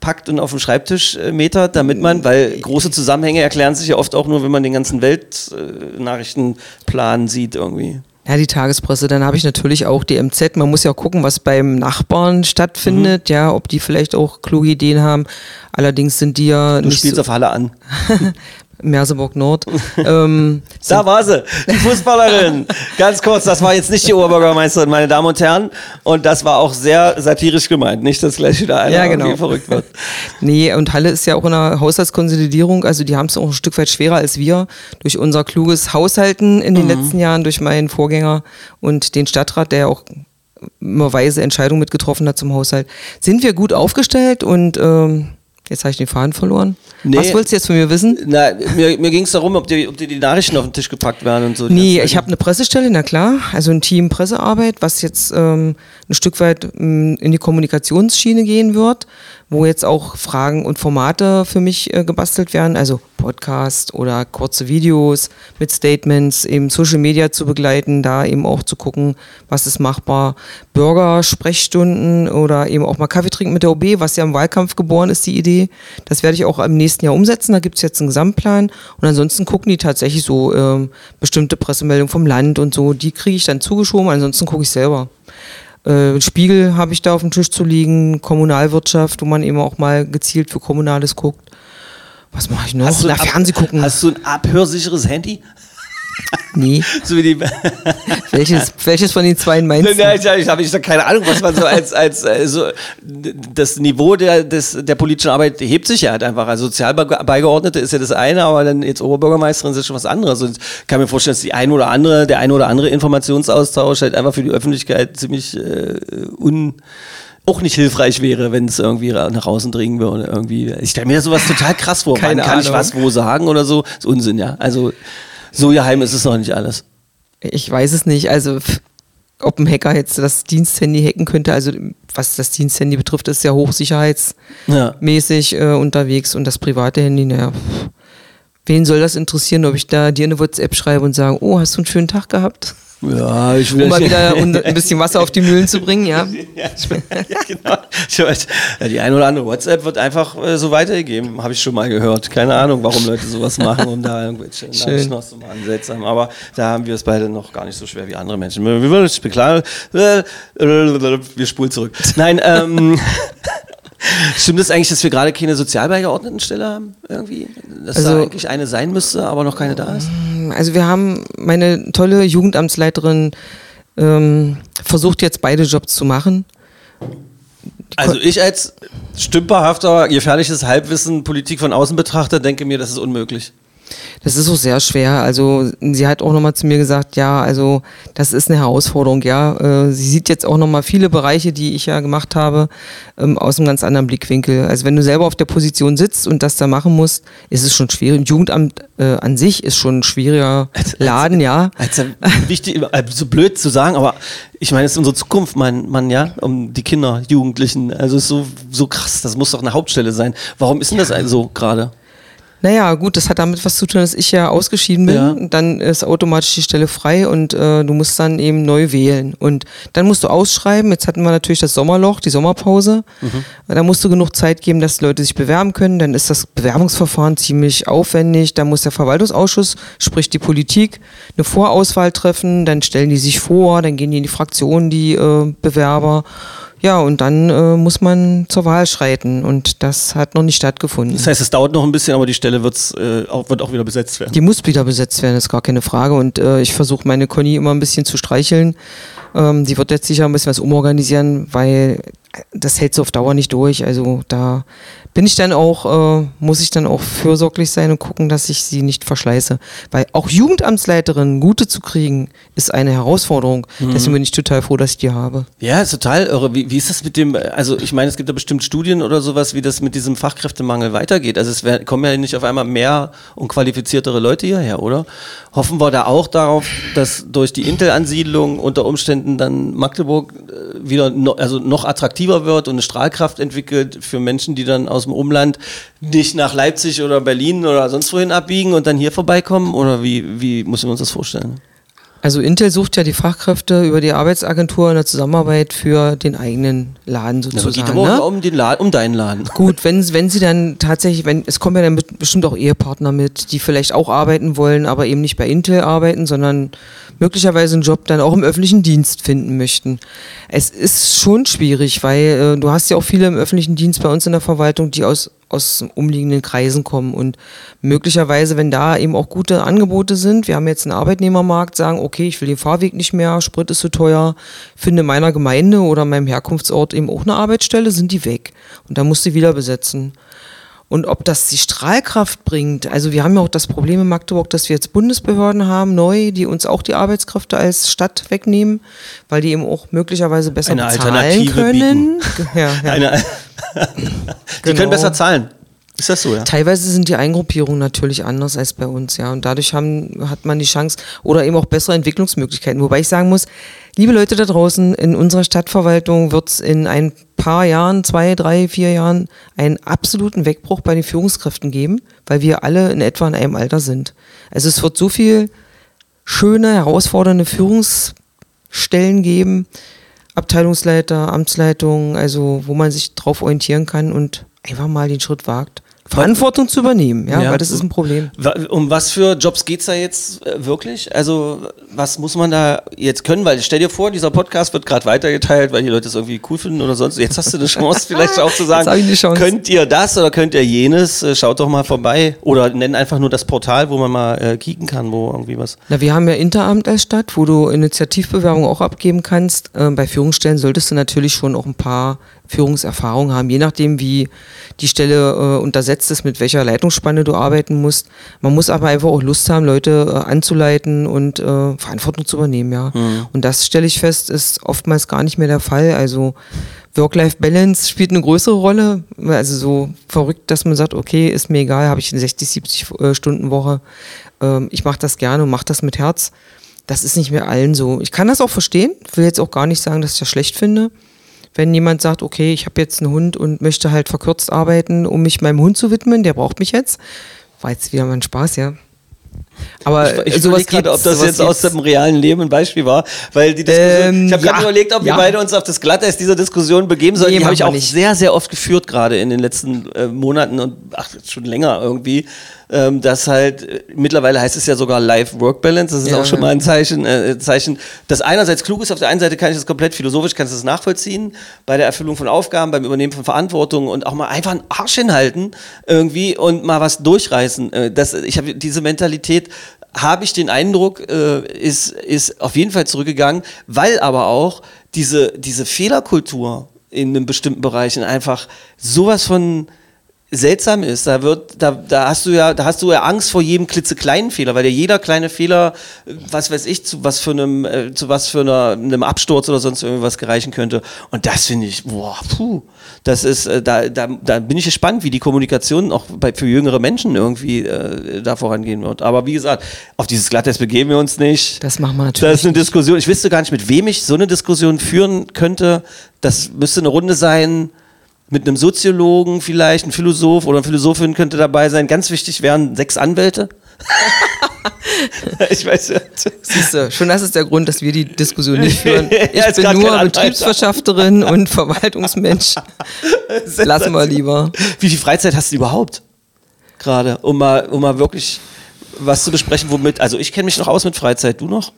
zusammenpackt und auf den Schreibtisch äh, metert, damit man, weil große Zusammenhänge erklären sich ja oft auch nur, wenn man den ganzen Weltnachrichtenplan sieht irgendwie. Ja, die Tagespresse. Dann habe ich natürlich auch die MZ. Man muss ja gucken, was beim Nachbarn stattfindet, Mhm. ja, ob die vielleicht auch kluge Ideen haben. Allerdings sind die ja Du nicht spielst so, auf Halle an. Merseburg Nord. ähm, Da war sie, die Fußballerin. Ganz kurz, das war jetzt nicht die Oberbürgermeisterin, meine Damen und Herren. Und das war auch sehr satirisch gemeint. Nicht, dass gleich wieder einer Ja, genau. verrückt wird. Nee, und Halle ist ja auch in einer Haushaltskonsolidierung, also die haben es auch ein Stück weit schwerer als wir. Durch unser kluges Haushalten in den letzten Jahren, durch meinen Vorgänger und den Stadtrat, der ja auch immer weise Entscheidungen mitgetroffen hat zum Haushalt, sind wir gut aufgestellt und ähm, Jetzt habe ich den Faden verloren. Nee. Was wolltest du jetzt von mir wissen? Na, mir, mir ging es darum, ob die, ob die, die Nachrichten auf den Tisch gepackt werden und so. Nee, ich habe eine Pressestelle, na klar, also ein Team Pressearbeit, was jetzt ähm, ein Stück weit ähm, in die Kommunikationsschiene gehen wird, wo jetzt auch Fragen und Formate für mich äh, gebastelt werden, also Podcast oder kurze Videos mit Statements, eben Social Media zu begleiten, da eben auch zu gucken, was ist machbar, Bürgersprechstunden oder eben auch mal Kaffee trinken mit der OB, was ja im Wahlkampf geboren ist, die Idee. Das werde ich auch im nächsten Jahr umsetzen, da gibt es jetzt einen Gesamtplan. Und ansonsten gucken die tatsächlich so ähm, bestimmte Pressemeldungen vom Land und so, die kriege ich dann zugeschoben, ansonsten gucke ich selber. Äh, Spiegel habe ich da auf dem Tisch zu liegen, Kommunalwirtschaft, wo man eben auch mal gezielt für Kommunales guckt. Was mache ich noch? Hast du, Na, Fernseh gucken. hast du ein abhörsicheres Handy? Nee. So. Welches, welches von den zwei meinst du? Nein, ich, ich habe ich hab keine Ahnung, was man so als, als äh, so, das Niveau der, des, der politischen Arbeit hebt sich ja halt einfach. Also Sozialbeigeordnete ist ja das eine, aber dann jetzt Oberbürgermeisterin ist schon was anderes. Und ich kann mir vorstellen, dass die ein oder andere, der ein oder andere Informationsaustausch halt einfach für die Öffentlichkeit ziemlich äh, un auch nicht hilfreich wäre, wenn es irgendwie nach außen dringen würde. Irgendwie. Ich stelle mir sowas total krass vor. Keine Wann kann ich Ahnung. was wo sagen oder so? ist Unsinn, ja. Also so geheim ist es noch nicht alles. Ich weiß es nicht. Also, ob ein Hacker jetzt das Diensthandy hacken könnte, also was das Diensthandy betrifft, ist ja hochsicherheitsmäßig Ja. äh, unterwegs und das private Handy, naja. Wen soll das interessieren, ob ich da dir eine WhatsApp schreibe und sage, oh, hast du einen schönen Tag gehabt? Ja, ich will Um mal wieder ein bisschen Wasser auf die Mühlen zu bringen, ja. Ja, genau. Ja, die eine oder andere WhatsApp wird einfach äh, so weitergegeben, habe ich schon mal gehört. Keine Ahnung, warum Leute sowas machen, um da irgendwelche Nachrichten auszumachen. Seltsam. Aber da haben wir es beide noch gar nicht so schwer wie andere Menschen. Wir würden uns beklagen. äh, Wir spulen zurück. Nein, ähm. Stimmt es eigentlich, dass wir gerade keine Sozialbeigeordnetenstelle haben? Irgendwie? Dass da Also- eigentlich eine sein müsste, aber noch keine da ist? Also wir haben meine tolle Jugendamtsleiterin ähm, versucht jetzt beide Jobs zu machen. Also ich als stümperhafter, gefährliches Halbwissen Politik von außen betrachter denke mir, das ist unmöglich. Das ist auch sehr schwer. Also sie hat auch nochmal zu mir gesagt, ja, also das ist eine Herausforderung, ja. Äh, Sie sieht jetzt auch nochmal viele Bereiche, die ich ja gemacht habe, ähm, aus einem ganz anderen Blickwinkel. Also wenn du selber auf der Position sitzt und das da machen musst, ist es schon schwierig. Ein Jugendamt äh, an sich ist schon ein schwieriger Laden, ja. Also wichtig, äh, so blöd zu sagen, aber ich meine, es ist unsere Zukunft, mein Mann, ja, um die Kinder, Jugendlichen. Also es ist so, so krass, das muss doch eine Hauptstelle sein. Warum ist denn das also gerade? Naja, gut, das hat damit was zu tun, dass ich ja ausgeschieden bin. Ja. Dann ist automatisch die Stelle frei und äh, du musst dann eben neu wählen. Und dann musst du ausschreiben. Jetzt hatten wir natürlich das Sommerloch, die Sommerpause. Da musst du genug Zeit geben, dass Leute sich bewerben können. Dann ist das Bewerbungsverfahren ziemlich aufwendig. Da muss der Verwaltungsausschuss, sprich die Politik, eine Vorauswahl treffen. Dann stellen die sich vor, dann gehen die in die Fraktion, die äh, Bewerber. Ja, und dann äh, muss man zur Wahl schreiten. Und das hat noch nicht stattgefunden. Das heißt, es dauert noch ein bisschen, aber die Stelle wird's, äh, auch, wird auch wieder besetzt werden. Die muss wieder besetzt werden, ist gar keine Frage. Und äh, ich versuche meine Conny immer ein bisschen zu streicheln. Ähm, die wird jetzt sicher ein bisschen was umorganisieren, weil das hält so auf Dauer nicht durch. Also da bin ich dann auch, äh, muss ich dann auch fürsorglich sein und gucken, dass ich sie nicht verschleiße. Weil auch Jugendamtsleiterinnen gute zu kriegen, ist eine Herausforderung. Deswegen bin ich total froh, dass ich die habe. Ja, ist total irre. Wie, wie ist das mit dem, also ich meine, es gibt da bestimmt Studien oder sowas, wie das mit diesem Fachkräftemangel weitergeht. Also es wär, kommen ja nicht auf einmal mehr und qualifiziertere Leute hierher, oder? Hoffen wir da auch darauf, dass durch die Intel-Ansiedlung unter Umständen dann Magdeburg äh, wieder no, also noch attraktiver wird und eine Strahlkraft entwickelt für Menschen, die dann aus dem Umland nicht nach Leipzig oder Berlin oder sonst wohin abbiegen und dann hier vorbeikommen? Oder wie, wie müssen wir uns das vorstellen? Also Intel sucht ja die Fachkräfte über die Arbeitsagentur in der Zusammenarbeit für den eigenen Laden sozusagen. geht aber ne? auch um, den Laden, um deinen Laden. Gut, wenn, wenn sie dann tatsächlich, wenn es kommen ja dann bestimmt auch Ehepartner mit, die vielleicht auch arbeiten wollen, aber eben nicht bei Intel arbeiten, sondern möglicherweise einen Job dann auch im öffentlichen Dienst finden möchten. Es ist schon schwierig, weil äh, du hast ja auch viele im öffentlichen Dienst bei uns in der Verwaltung, die aus aus umliegenden Kreisen kommen und möglicherweise, wenn da eben auch gute Angebote sind, wir haben jetzt einen Arbeitnehmermarkt, sagen, okay, ich will den Fahrweg nicht mehr, Sprit ist zu teuer, finde in meiner Gemeinde oder meinem Herkunftsort eben auch eine Arbeitsstelle, sind die weg. Und da musst du wieder besetzen. Und ob das die Strahlkraft bringt, also wir haben ja auch das Problem in Magdeburg, dass wir jetzt Bundesbehörden haben, neu, die uns auch die Arbeitskräfte als Stadt wegnehmen, weil die eben auch möglicherweise besser Eine bezahlen Alternative können. Ja, ja. Eine, die Genau. können besser zahlen. Ist das so, ja? Teilweise sind die Eingruppierungen natürlich anders als bei uns, ja. Und dadurch haben, hat man die Chance oder eben auch bessere Entwicklungsmöglichkeiten. Wobei ich sagen muss, liebe Leute da draußen, in unserer Stadtverwaltung wird es in ein paar Jahren, zwei, drei, vier Jahren, einen absoluten Wegbruch bei den Führungskräften geben, weil wir alle in etwa in einem Alter sind. Also es wird so viel schöne, herausfordernde Führungsstellen geben, Abteilungsleiter, Amtsleitungen, also wo man sich drauf orientieren kann und einfach mal den Schritt wagt. Verantwortung zu übernehmen, ja, Ja. weil das ist ein Problem. Um was für Jobs geht's da jetzt äh, wirklich? Also, was muss man da jetzt können? Weil stell dir vor, dieser Podcast wird gerade weitergeteilt, weil die Leute es irgendwie cool finden oder sonst. Jetzt hast du eine Chance, vielleicht auch zu sagen, könnt ihr das oder könnt ihr jenes? Äh, Schaut doch mal vorbei. Oder nenn einfach nur das Portal, wo man mal äh, kicken kann, wo irgendwie was. Na, wir haben ja Interamt als Stadt, wo du Initiativbewerbungen auch abgeben kannst. Ähm, bei Führungsstellen solltest du natürlich schon auch ein paar Führungserfahrungen haben, je nachdem, wie die Stelle äh, untersetzt ist, mit welcher Leitungsspanne du arbeiten musst. Man muss aber einfach auch Lust haben, Leute äh, anzuleiten und äh, Verantwortung zu übernehmen, ja. Und das stelle ich fest, ist oftmals gar nicht mehr der Fall. Also Work-Life-Balance spielt eine größere Rolle. Also so verrückt, dass man sagt, okay, ist mir egal, habe ich eine 60, 70 äh, Stunden Woche. Ähm, ich mache das gerne und mache das mit Herz. Das ist nicht mehr allen so. Ich kann das auch verstehen. Will jetzt auch gar nicht sagen, dass ich das schlecht finde. Wenn jemand sagt, okay, ich habe jetzt einen Hund und möchte halt verkürzt arbeiten, um mich meinem Hund zu widmen, der braucht mich jetzt. War jetzt wieder mal ein Spaß, ja. Aber Ich, ich sowas gerade, ob das jetzt aus dem realen Leben ein Beispiel war, weil die Diskussion, Ähm, ich habe gerade ja, überlegt, ob wir ja. beide uns auf das Glatteis dieser Diskussion begeben sollen. Nee, die habe ich auch wir nicht. sehr, sehr oft geführt, gerade in den letzten äh, Monaten und ach, schon länger irgendwie. Ähm, dass halt, äh, mittlerweile heißt es ja sogar Life-Work-Balance, das ist Ja, auch schon mal ein Zeichen, äh, Zeichen, das einerseits klug ist, auf der einen Seite kann ich das komplett philosophisch, kann ich das nachvollziehen, bei der Erfüllung von Aufgaben, beim Übernehmen von Verantwortung und auch mal einfach einen Arsch hinhalten irgendwie und mal was durchreißen. Äh, das, ich habe diese Mentalität, habe ich den Eindruck, äh, ist, ist auf jeden Fall zurückgegangen, weil aber auch diese, diese Fehlerkultur in einem bestimmten Bereichen einfach sowas von seltsam ist. Da wird, da, da hast du ja, da hast du ja Angst vor jedem klitzekleinen Fehler, weil ja jeder kleine Fehler, was weiß ich, zu was für einem, äh, zu was für einer, einem Absturz oder sonst irgendwas gereichen könnte. Und das finde ich, boah, puh, das ist, äh, da, da, da bin ich gespannt, wie die Kommunikation auch bei, für jüngere Menschen irgendwie äh, da vorangehen wird. Aber wie gesagt, auf dieses Glatteis begeben wir uns nicht. Das machen wir Das natürlich. ist eine Diskussion. Ich wüsste gar nicht, mit wem ich so eine Diskussion führen könnte. Das müsste eine Runde sein mit einem Soziologen vielleicht, ein Philosoph oder eine Philosophin könnte dabei sein. Ganz wichtig wären sechs Anwälte. ich weiß ja. Siehst du, schon das ist der Grund, dass wir die Diskussion nicht führen. Ja, Ich ist bin nur. Betriebswirtschafterin und Verwaltungsmensch. Lassen wir lieber. Wie viel Freizeit hast du überhaupt? Gerade, um mal, um mal wirklich was zu besprechen, womit. Also ich kenne mich noch aus mit Freizeit, du noch?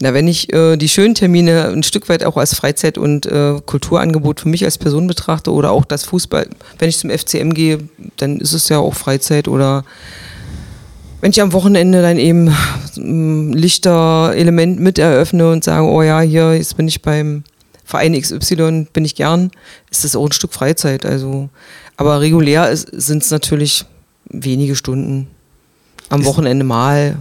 Na, wenn ich äh, die schönen Termine ein Stück weit auch als Freizeit- und äh, Kulturangebot für mich als Person betrachte oder auch das Fußball, wenn ich zum FCM gehe, dann ist es ja auch Freizeit oder wenn ich am Wochenende dann eben ein Lichterelement mit eröffne und sage, oh ja, hier, jetzt bin ich beim Verein XY, bin ich gern, ist das auch ein Stück Freizeit. Also, aber regulär sind es natürlich wenige Stunden. Am Wochenende mal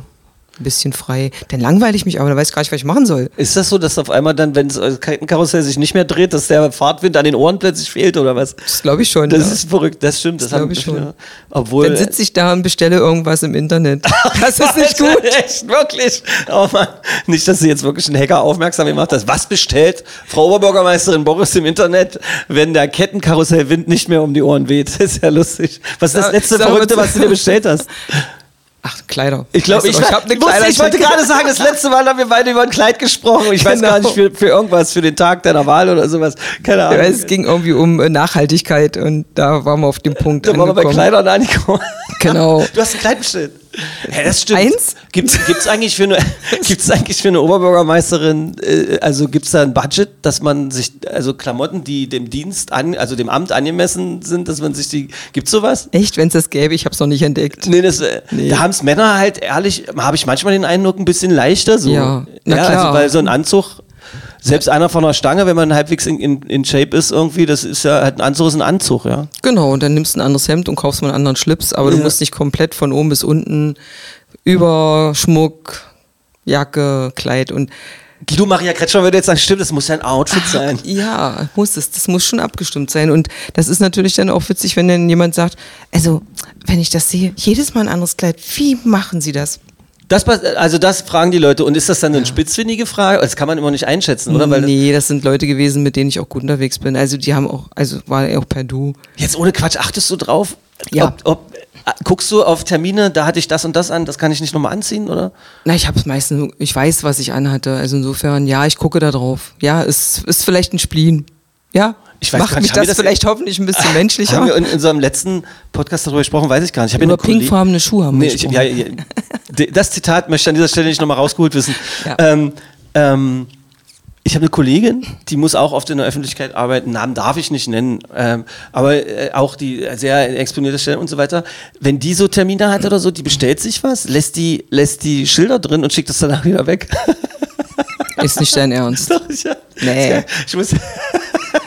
ein bisschen frei. Dann langweile ich mich aber, dann weiß ich gar nicht, was ich machen soll. Ist das so, dass auf einmal dann, wenn das Kettenkarussell sich nicht mehr dreht, dass der Fahrtwind an den Ohren plötzlich fehlt oder was? Das glaube ich schon. Das ja. ist verrückt, das stimmt. Das, Das glaub haben- ich schon. ja. Obwohl. Dann sitze ich da und bestelle irgendwas im Internet. Das ist nicht gut. Echt, wirklich. Oh Mann. Nicht, dass sie jetzt wirklich einen Hacker aufmerksam gemacht hast. Was bestellt Frau Oberbürgermeisterin Boris im Internet, wenn der Kettenkarussellwind nicht mehr um die Ohren weht? Das ist ja lustig. Was ist das letzte Verrückte, was du dir bestellt hast? Ach, Kleider. Ich glaube, Weißt ich, du, hab eine wusste, ich wollte gerade sagen, das letzte Mal haben wir beide über ein Kleid gesprochen. Ich weiß Genau. gar nicht, für, für irgendwas, für den Tag deiner Wahl oder sowas. Keine Ja, Ahnung. es ging irgendwie um äh, Nachhaltigkeit und da waren wir auf dem Punkt da waren wir bei. Kleidern angekommen. Genau. Du hast ein Kleid bestellt. Ja, das stimmt. Eins? Gibt's, gibt's eigentlich für eine, gibt's eigentlich für eine Oberbürgermeisterin, äh, also gibt's da ein Budget, dass man sich, also Klamotten, die dem Dienst an, also dem Amt angemessen sind, dass man sich die, gibt's sowas? Echt, wenn es das gäbe, ich habe es noch nicht entdeckt. Nee, das, äh, Nee. da haben es Männer halt ehrlich, habe ich manchmal den Eindruck, ein bisschen leichter so. Ja, na ja klar. also weil so ein Anzug, selbst einer von der Stange, wenn man halbwegs in, in, in Shape ist irgendwie, das ist ja, halt ein Anzug ist ein Anzug, ja. Genau, und dann nimmst du ein anderes Hemd und kaufst mal einen anderen Schlips, aber du Ja. musst nicht komplett von oben bis unten über Schmuck, Jacke, Kleid und Guido Maria Kretschmer würde jetzt sagen, stimmt, das muss ja ein Outfit sein. Ja, muss es. Das muss schon abgestimmt sein. Und das ist natürlich dann auch witzig, wenn dann jemand sagt, also, wenn ich das sehe, jedes Mal ein anderes Kleid, wie machen Sie das? Das, also das fragen die Leute. Und ist das dann eine spitzfindige Frage? Das kann man immer nicht einschätzen, oder? Weil nee, das sind Leute gewesen, mit denen ich auch gut unterwegs bin. Also die haben auch, also war auch per Du. Jetzt ohne Quatsch, achtest du drauf? Ja. Ob, ob, guckst du auf Termine, da hatte ich das und das an, das kann ich nicht nochmal anziehen, oder? Na, ich habe es meistens, ich weiß, was ich anhatte. Also insofern, ja, ich gucke da drauf. Ja, es ist vielleicht ein Spleen. Ja, Ich weiß macht gar nicht, mich das, das- vielleicht hoffentlich ein bisschen menschlicher. Haben wir in unserem letzten Podcast darüber gesprochen, weiß ich gar nicht. Ich Über pinkfarbene Schuhe haben wir Nee, ich, gesprochen. ja, ja, das Zitat möchte ich an dieser Stelle nicht nochmal rausgeholt wissen. Ja. Ähm, ähm, ich habe eine Kollegin, die muss auch oft in der Öffentlichkeit arbeiten. Namen darf ich nicht nennen, ähm, aber äh, auch die sehr exponierte Stellen und so weiter. Wenn die so Termine hat oder so, die bestellt sich was, lässt die, lässt die Schilder drin und schickt es danach wieder weg. Ist nicht dein Ernst. Doch, ja. Nee. Ich muss.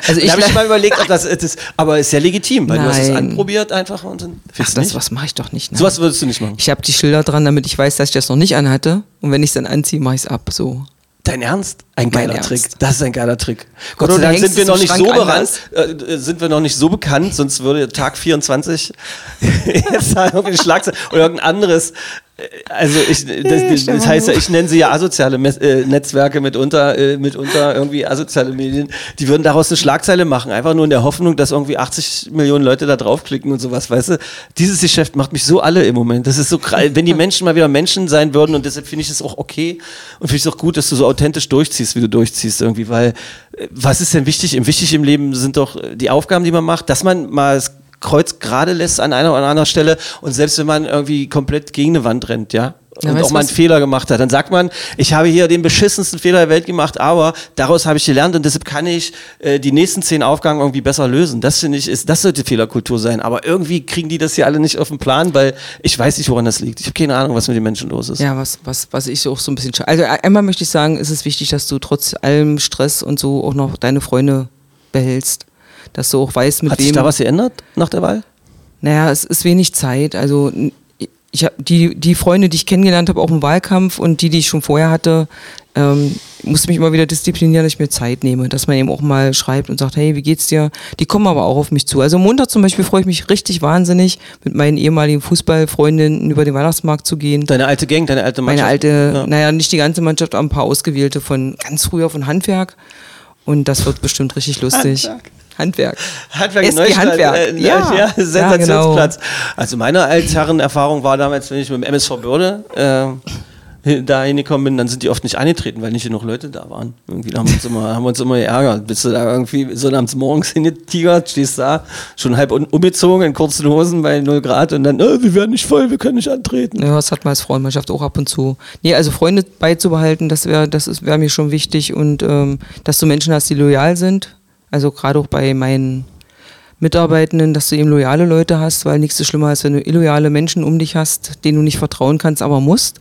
Also ich, habe ich mal überlegt, ob das, das aber ist sehr legitim, weil du hast es Nein. anprobiert einfach und dann. Ach, das was mache ich doch nicht. nein. Sowas würdest du nicht machen. Ich habe die Schilder dran, damit ich weiß, dass ich das noch nicht anhatte. Und wenn ich es dann anziehe, mache ich es ab. So. Dein Ernst? Ein geiler Ernst. Trick. Das ist ein geiler Trick. Gott, Gott sei Dank sind wir noch nicht so bekannt, anders. äh, sind wir noch nicht so bekannt, sonst würde Tag 24 jetzt da irgendwie eine Schlagzeile oder irgendein anderes. äh, Also ich, das, das heißt ja, ich nenne sie ja asoziale Mes äh, Netzwerke mitunter, äh, mitunter irgendwie asoziale Medien. Die würden daraus eine Schlagzeile machen, einfach nur in der Hoffnung, dass irgendwie 80 Millionen Leute da draufklicken und sowas, weißt du? Dieses Geschäft macht mich so alle im Moment. Das ist so, kra- wenn die Menschen mal wieder Menschen sein würden und deshalb finde ich es auch okay und finde ich es auch gut, dass du so authentisch durchziehst, wie du durchziehst irgendwie, weil äh, was ist denn wichtig? Wichtig im Leben sind doch äh, die Aufgaben, die man macht, dass man mal das Kreuz gerade lässt an einer oder anderen Stelle und selbst wenn man irgendwie komplett gegen eine Wand rennt, ja. Ja, Und auch mal einen Fehler gemacht hat, dann sagt man, ich habe hier den beschissensten Fehler der Welt gemacht, aber daraus habe ich gelernt und deshalb kann ich äh, die nächsten zehn Aufgaben irgendwie besser lösen. Das finde ich, ist, das sollte Fehlerkultur sein. Aber irgendwie kriegen die das hier alle nicht auf den Plan, weil ich weiß nicht, woran das liegt. Ich habe keine Ahnung, was mit den Menschen los ist. Ja, was, was, was ich auch so ein bisschen. Also einmal möchte ich sagen, ist es wichtig, dass du trotz allem Stress und so auch noch deine Freunde behältst. Dass du auch weißt, mit Hat wem. sich da was geändert nach der Wahl? Naja, es ist wenig Zeit. Also ich hab die, die Freunde, die ich kennengelernt habe, auch im Wahlkampf und die, die ich schon vorher hatte, ähm, musste mich immer wieder disziplinieren, dass ich mir Zeit nehme, dass man eben auch mal schreibt und sagt, hey, wie geht's dir? Die kommen aber auch auf mich zu. Also Montag zum Beispiel freue ich mich richtig wahnsinnig, mit meinen ehemaligen Fußballfreundinnen über den Weihnachtsmarkt zu gehen. Deine alte Gang, deine alte Meine Mannschaft? alte, Ja. naja, nicht die ganze Mannschaft, aber ein paar ausgewählte von ganz früher von Handwerk. Und das wird bestimmt richtig lustig. Handwerk. Handwerk. Handwerk SG Neustadt, Handwerk. Äh, Ja. ja, Ja, Sensationsplatz. Also meine Altherren-Erfahrung war damals, wenn ich mit dem MSV Börde äh, da hingekommen bin, dann sind die oft nicht angetreten, weil nicht genug Leute da waren. Irgendwie haben wir uns immer, haben wir uns immer geärgert. Bist du da irgendwie so abends morgens hingetigert, stehst da, schon halb un- umgezogen, in kurzen Hosen bei 0 Grad und dann, äh, wir werden nicht voll, wir können nicht antreten. Ja, das hat man als Frauenmannschaft auch ab und zu. Nee, also Freunde beizubehalten, das wäre das ist- wäre mir schon wichtig und ähm, dass du Menschen hast, die loyal sind. Also gerade auch bei meinen Mitarbeitenden, dass du eben loyale Leute hast, weil nichts ist schlimmer, als wenn du illoyale Menschen um dich hast, denen du nicht vertrauen kannst, aber musst.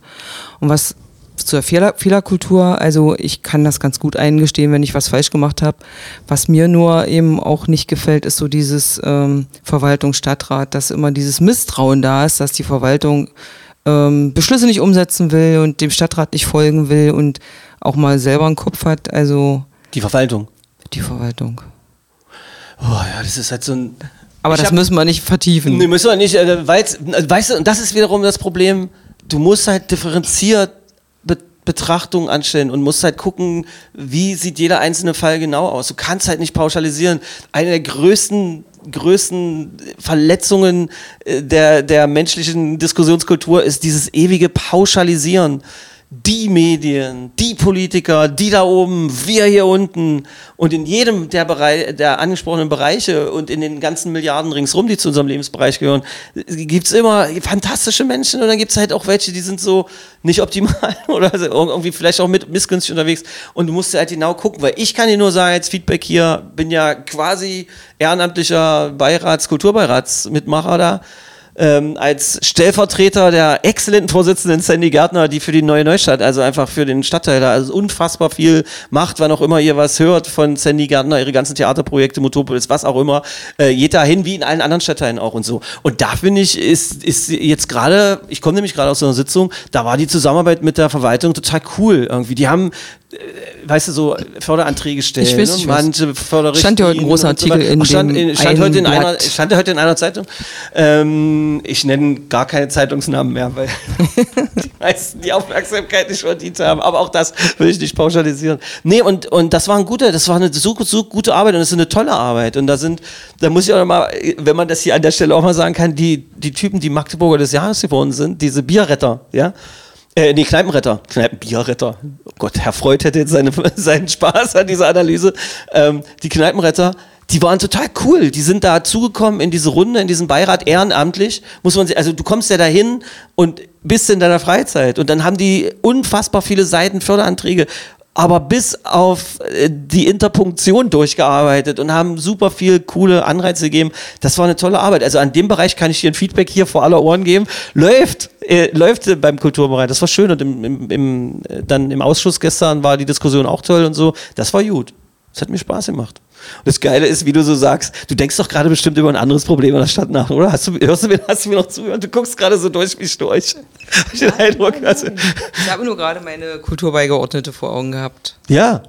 Und was zur Fehler, Fehlerkultur, also ich kann das ganz gut eingestehen, wenn ich was falsch gemacht habe. Was mir nur eben auch nicht gefällt, ist so dieses ähm, Verwaltungsstadtrat, dass immer dieses Misstrauen da ist, dass die Verwaltung ähm, Beschlüsse nicht umsetzen will und dem Stadtrat nicht folgen will und auch mal selber einen Kopf hat. Also Die Verwaltung. Die Verwaltung. Oh ja, das ist halt so ein. Aber das hab- müssen wir nicht vertiefen. Nee, müssen wir nicht, äh, äh, weißt du, und das ist wiederum das Problem, du musst halt differenziert be Betrachtung anstellen und musst halt gucken, wie sieht jeder einzelne Fall genau aus. Du kannst halt nicht pauschalisieren. Eine der größten größten Verletzungen äh, der, der menschlichen Diskussionskultur ist dieses ewige Pauschalisieren. Die Medien, die Politiker, die da oben, wir hier unten und in jedem der, Bereich, der angesprochenen Bereiche und in den ganzen Milliarden ringsrum, die zu unserem Lebensbereich gehören, gibt es immer fantastische Menschen und dann gibt es halt auch welche, die sind so nicht optimal oder so irgendwie vielleicht auch mit missgünstig unterwegs und du musst halt genau gucken, weil ich kann dir nur sagen, als Feedback hier, bin ja quasi ehrenamtlicher Beirats-, Kulturbeiratsmitmacher da ähm, als Stellvertreter der exzellenten Vorsitzenden Sandy Gärtner, die für die neue Neustadt, also einfach für den Stadtteil da, also unfassbar viel macht, wann auch immer ihr was hört von Sandy Gärtner, ihre ganzen Theaterprojekte, Motopolis, was auch immer, äh, geht da hin, wie in allen anderen Stadtteilen auch und so. Und da finde ich, ist, ist jetzt gerade, ich komme nämlich gerade aus so einer Sitzung, da war die Zusammenarbeit mit der Verwaltung total cool irgendwie. Die haben weißt du, so Förderanträge stellen. Ich weiß, ne? ich weiß. Manche Förderrichtlinien. Stand ja heute ein großer. Artikel in stand, in, stand, heute in einer, stand heute in einer Zeitung. Ähm, ich nenne gar keine Zeitungsnamen mehr, weil die meisten die Aufmerksamkeit nicht verdient haben. Aber auch das will ich nicht pauschalisieren. Nee, und, und das war ein guter, das war eine so, so gute Arbeit und das ist eine tolle Arbeit. Und da sind, da muss ich auch noch mal, wenn man das hier an der Stelle auch mal sagen kann, die, die Typen, die Magdeburger des Jahres geworden sind, diese Bierretter, ja, äh, nee, Kneipenretter. Kneipenbierretter. Oh Gott, Herr Freud hätte jetzt seine, seinen Spaß an dieser Analyse. Ähm, die Kneipenretter, die waren total cool. Die sind da zugekommen in diese Runde, in diesen Beirat ehrenamtlich. Muss man sich, also du kommst ja dahin und bist in deiner Freizeit. Und dann haben die unfassbar viele Seiten Förderanträge aber bis auf äh, die Interpunktion durchgearbeitet und haben super viel coole Anreize gegeben. Das war eine tolle Arbeit. Also an dem Bereich kann ich dir ein Feedback hier vor aller Ohren geben. Läuft, äh, läuft beim Kulturbereich. Das war schön und im, im, im, äh, dann im Ausschuss gestern war die Diskussion auch toll und so. Das war gut. Das hat mir Spaß gemacht. Und das Geile ist, wie du so sagst, du denkst doch gerade bestimmt über ein anderes Problem in der Stadt nach, oder? Hast du, hörst du, mir, hast du mir noch zugehört? Du guckst gerade so durch wie Storch. Hab ich den Eindruck. Also, Ich habe nur gerade meine Kulturbeigeordnete vor Augen gehabt. ja.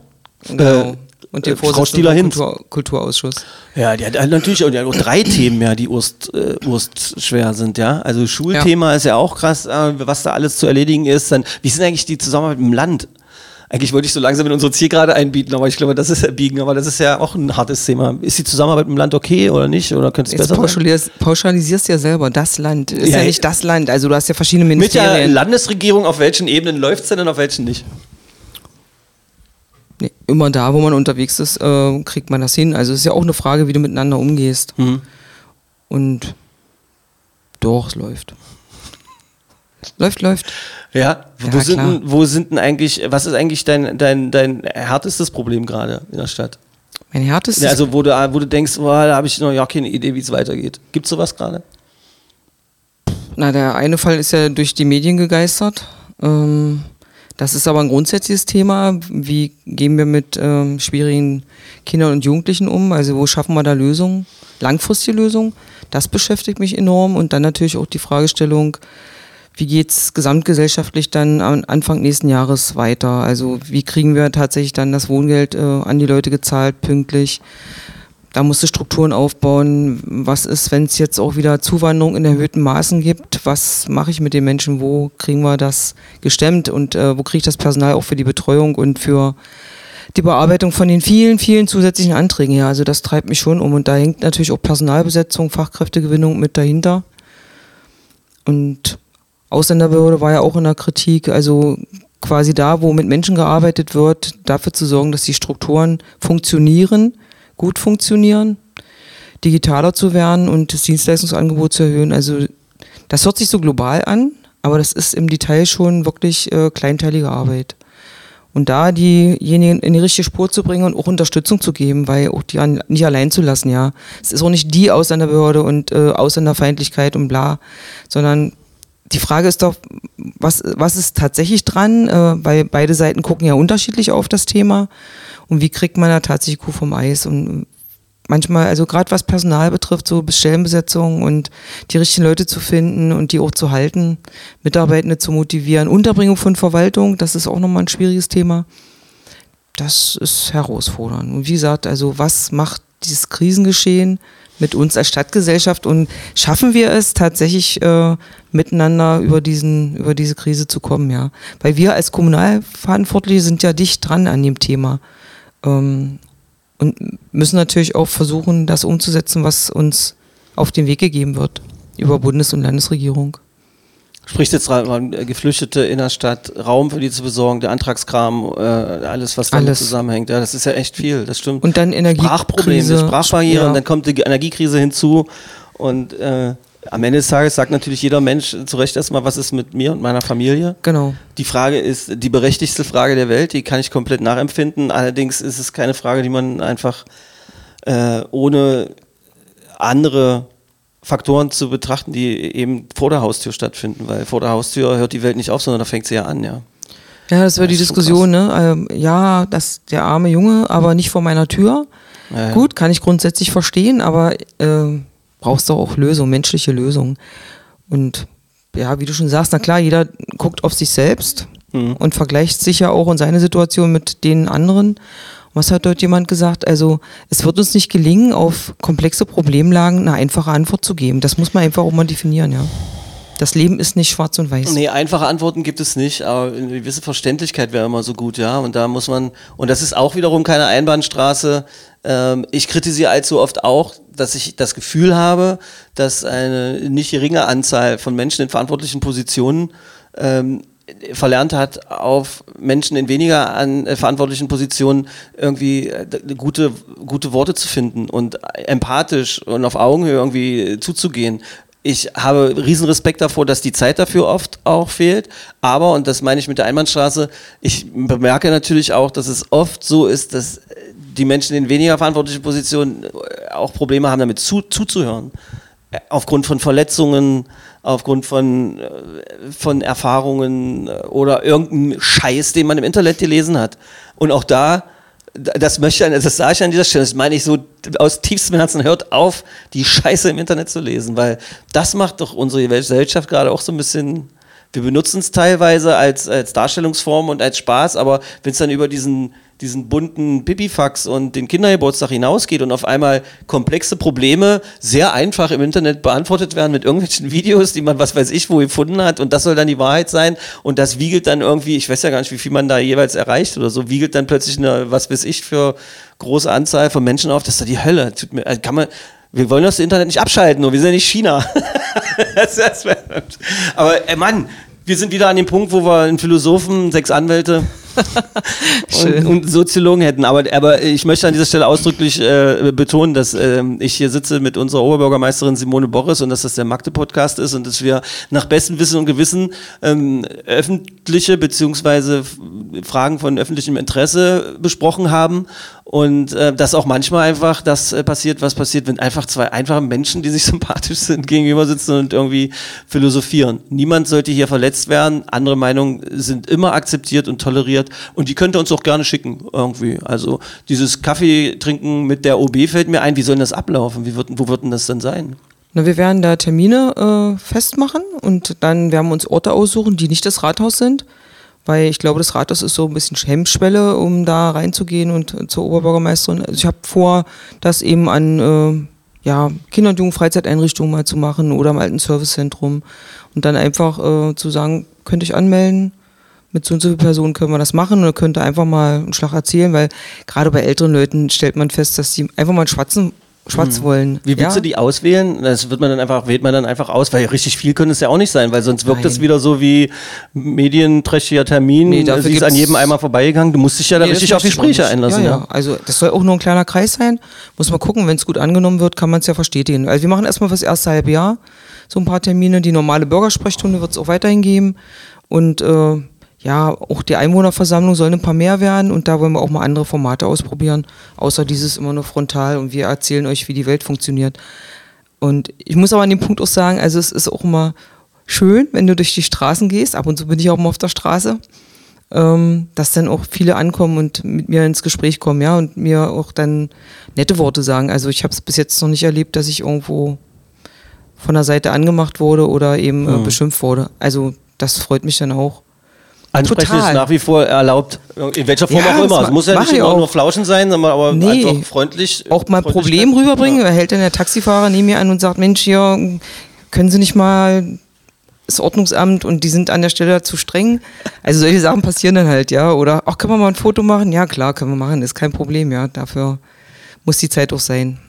Genau. Und den äh, Frau Vorsitzenden Kultur Kulturausschuss. Ja, die hat halt natürlich auch, die hat auch drei Themen, ja, die Urst, äh, Urst schwer sind, ja. Also Schulthema ist ja auch krass, äh, was da alles zu erledigen ist. Dann, wie sind eigentlich die Zusammenarbeit mit dem Land? Eigentlich wollte ich so langsam in unsere Zielgerade einbieten, aber ich glaube, das ist ja biegen, aber das ist ja auch ein hartes Thema. Ist die Zusammenarbeit mit dem Land okay oder nicht? Oder könnte es besser sein? pauschalisierst, pauschalisierst ja selber das Land. Ist Ja, ja, nicht das Land. Also du hast ja verschiedene Mit der Ministerien. Landesregierung, auf welchen Ebenen läuft es denn und auf welchen nicht? Nee, immer da, wo man unterwegs ist, äh, kriegt man das hin. Also es ist ja auch eine Frage, wie du miteinander umgehst. Mhm. Und doch, es läuft. Läuft, läuft. Ja, wo, Ja, sind klar. denn, wo sind denn eigentlich, was ist eigentlich dein, dein, dein härtestes Problem gerade in der Stadt? Mein härtestes Ja, also wo du, wo du denkst, oh, da habe ich noch ja keine Idee, wie es weitergeht. Gibt es sowas gerade? Na, der eine Fall ist ja durch die Medien gegeistert. Ähm, das ist aber ein grundsätzliches Thema. Wie gehen wir mit ähm, schwierigen Kindern und Jugendlichen um? Also wo schaffen wir da Lösungen? Langfristige Lösungen? Das beschäftigt mich enorm. Und dann natürlich auch die Fragestellung, wie geht's gesamtgesellschaftlich dann am Anfang nächsten Jahres weiter? Also wie kriegen wir tatsächlich dann das Wohngeld äh, an die Leute gezahlt, pünktlich? Da musst du Strukturen aufbauen. Was ist, wenn es jetzt auch wieder Zuwanderung in erhöhten Maßen gibt? Was mache ich mit den Menschen? Wo kriegen wir das gestemmt? Und äh, wo kriege ich das Personal auch für die Betreuung und für die Bearbeitung von den vielen, vielen zusätzlichen Anträgen her? Also das treibt mich schon um. Und da hängt natürlich auch Personalbesetzung, Fachkräftegewinnung mit dahinter. Und Ausländerbehörde war ja auch in der Kritik. Also quasi da, wo mit Menschen gearbeitet wird, dafür zu sorgen, dass die Strukturen funktionieren, gut funktionieren, digitaler zu werden und das Dienstleistungsangebot zu erhöhen. Also das hört sich so global an, aber das ist im Detail schon wirklich äh, kleinteilige Arbeit. Und da diejenigen in die richtige Spur zu bringen und auch Unterstützung zu geben, weil auch die an, nicht allein zu lassen, ja. Es ist auch nicht die Ausländerbehörde und äh, Ausländerfeindlichkeit und bla, sondern die Frage ist doch, was, was ist tatsächlich dran? Äh, weil beide Seiten gucken ja unterschiedlich auf das Thema. Und wie kriegt man da tatsächlich Kuh vom Eis? Und manchmal, also gerade was Personal betrifft, so Stellenbesetzung und die richtigen Leute zu finden und die auch zu halten, Mitarbeitende zu motivieren, Unterbringung von Verwaltung, das ist auch nochmal ein schwieriges Thema. Das ist herausfordernd. Und wie gesagt, also was macht dieses Krisengeschehen mit uns als Stadtgesellschaft und schaffen wir es tatsächlich äh, miteinander über diesen über diese Krise zu kommen, ja? Weil wir als Kommunalverantwortliche sind ja dicht dran an dem Thema ähm, und müssen natürlich auch versuchen, das umzusetzen, was uns auf den Weg gegeben wird über Bundes- und Landesregierung. Spricht jetzt rein, äh, Geflüchtete in der Stadt, Raum für die zu besorgen, der Antragskram, äh, alles, was damit Alles. zusammenhängt. Ja, das ist ja echt viel, das stimmt. Und dann Energiekrise. Sprachprobleme, Sprachbarriere Ja. und dann kommt die Energiekrise hinzu und äh, am Ende des Tages sagt natürlich jeder Mensch zu Recht erstmal, was ist mit mir und meiner Familie. Genau. Die Frage ist die berechtigste Frage der Welt, die kann ich komplett nachempfinden. Allerdings ist es keine Frage, die man einfach äh, ohne andere Faktoren zu betrachten, die eben vor der Haustür stattfinden, weil vor der Haustür hört die Welt nicht auf, sondern da fängt sie ja an, ja. Ja, das war die Das schon Diskussion, ne? Ähm, ja, das der arme Junge, aber nicht vor meiner Tür. Ja, ja. Gut, kann ich grundsätzlich verstehen, aber äh, brauchst doch auch Lösungen, menschliche Lösungen. Und ja, wie du schon sagst, na klar, jeder guckt auf sich selbst. und vergleicht sich ja auch in seine Situation mit den anderen. Was hat dort jemand gesagt? Also es wird uns nicht gelingen, auf komplexe Problemlagen eine einfache Antwort zu geben. Das muss man einfach auch mal definieren, ja. Das Leben ist nicht schwarz und weiß. Nee, einfache Antworten gibt es nicht, aber eine gewisse Verständlichkeit wäre immer so gut, ja. Und da muss man, und das ist auch wiederum keine Einbahnstraße. Ähm, ich kritisiere allzu oft auch, dass ich das Gefühl habe, dass eine nicht geringe Anzahl von Menschen in verantwortlichen Positionen ähm, verlernt hat, auf Menschen in weniger an äh, verantwortlichen Positionen irgendwie äh, gute, gute Worte zu finden und empathisch und auf Augenhöhe irgendwie zuzugehen. Ich habe riesen Respekt davor, dass die Zeit dafür oft auch fehlt. Aber, und das meine ich mit der Einbahnstraße, ich bemerke natürlich auch, dass es oft so ist, dass äh, die Menschen in weniger verantwortlichen Positionen äh, auch Probleme haben, damit zu, zuzuhören aufgrund von Verletzungen, aufgrund von, äh, von Erfahrungen äh, oder irgendeinem Scheiß, den man im Internet gelesen hat. Und auch da, das möchte ich, das sage ich an dieser Stelle, das meine ich so aus tiefstem Herzen, hört auf, die Scheiße im Internet zu lesen, weil das macht doch unsere Gesellschaft gerade auch so ein bisschen, wir benutzen es teilweise als, als Darstellungsform und als Spaß, aber wenn es dann über diesen, diesen bunten Pipifax und den Kindergeburtstag hinausgeht und auf einmal komplexe Probleme sehr einfach im Internet beantwortet werden mit irgendwelchen Videos, die man was weiß ich wo gefunden hat und das soll dann die Wahrheit sein und das wiegelt dann irgendwie, ich weiß ja gar nicht, wie viel man da jeweils erreicht oder so, wiegelt dann plötzlich eine, was weiß ich, für große Anzahl von Menschen auf, das ist doch die Hölle. Tut mir, also kann man, wir wollen das Internet nicht abschalten, nur wir sind ja nicht China. das, das aber äh, Mann, wir sind wieder an dem Punkt, wo wir einen Philosophen, sechs Anwälte und, und Soziologen hätten. Aber, aber ich möchte an dieser Stelle ausdrücklich äh, betonen, dass ähm, ich hier sitze mit unserer Oberbürgermeisterin Simone Boris und dass das der Magde-Podcast ist und dass wir nach bestem Wissen und Gewissen ähm, öffentliche beziehungsweise Fragen von öffentlichem Interesse besprochen haben und äh, dass auch manchmal einfach das äh, passiert, was passiert, wenn einfach zwei einfache Menschen, die sich sympathisch sind, gegenüber sitzen und irgendwie philosophieren. Niemand sollte hier verletzt werden. Andere Meinungen sind immer akzeptiert und toleriert und die könnt ihr uns auch gerne schicken irgendwie. Also dieses Kaffee trinken mit der OB fällt mir ein. Wie soll das ablaufen? Wie wird, wo wird denn das denn sein? Na, wir werden da Termine äh, festmachen und dann werden wir uns Orte aussuchen, die nicht das Rathaus sind. Weil ich glaube, das Rathaus ist so ein bisschen Hemmschwelle, um da reinzugehen und zur Oberbürgermeisterin. Also ich habe vor, das eben an äh, ja, Kinder- und Jugendfreizeiteinrichtungen mal zu machen oder im alten Servicezentrum. Und dann einfach äh, zu sagen, könnte ich anmelden, mit so und so vielen Personen können wir das machen und dann könnt ihr einfach mal einen Schlag erzählen, weil gerade bei älteren Leuten stellt man fest, dass die einfach mal einen schwarzen schwarz wollen. Mhm. Wie willst ja? du die auswählen? Das wird man dann einfach, wählt man dann einfach aus, weil richtig viel können es ja auch nicht sein, weil sonst wirkt Nein. es wieder so wie medienträchtiger Termin. Nee, dafür Sie ist an jedem einmal vorbeigegangen. Du musst dich ja da Nee, das richtig auf Gespräche einlassen. Ja, Ja, ja. Also das soll auch nur ein kleiner Kreis sein. Muss man gucken, wenn es gut angenommen wird, kann man es ja verstetigen. Also wir machen erstmal fürs erste halbe Jahr so ein paar Termine. Die normale Bürgersprechstunde wird es auch weiterhin geben. Und äh, ja, auch die Einwohnerversammlung sollen ein paar mehr werden und da wollen wir auch mal andere Formate ausprobieren, außer dieses immer nur frontal und wir erzählen euch, wie die Welt funktioniert. Und ich muss aber an dem Punkt auch sagen, also es ist auch immer schön, wenn du durch die Straßen gehst, ab und zu bin ich auch mal auf der Straße, ähm, dass dann auch viele ankommen und mit mir ins Gespräch kommen, ja, und mir auch dann nette Worte sagen. Also ich habe es bis jetzt noch nicht erlebt, dass ich irgendwo von der Seite angemacht wurde oder eben äh, beschimpft wurde. Also das freut mich dann auch. Ansprechen Total. ist nach wie vor erlaubt, in welcher Form Ja, auch immer. Es muss ja nicht ich immer auch. nur Flauschen sein, sondern aber Nee. einfach freundlich. Auch mal Problem rüberbringen, weil hält dann der Taxifahrer neben mir an und sagt, Mensch, hier können Sie nicht mal das Ordnungsamt und die sind an der Stelle zu streng. Also solche Sachen passieren dann halt, ja. Oder, ach, können wir mal ein Foto machen? Ja, klar, können wir machen, ist kein Problem, ja. Dafür muss die Zeit auch sein.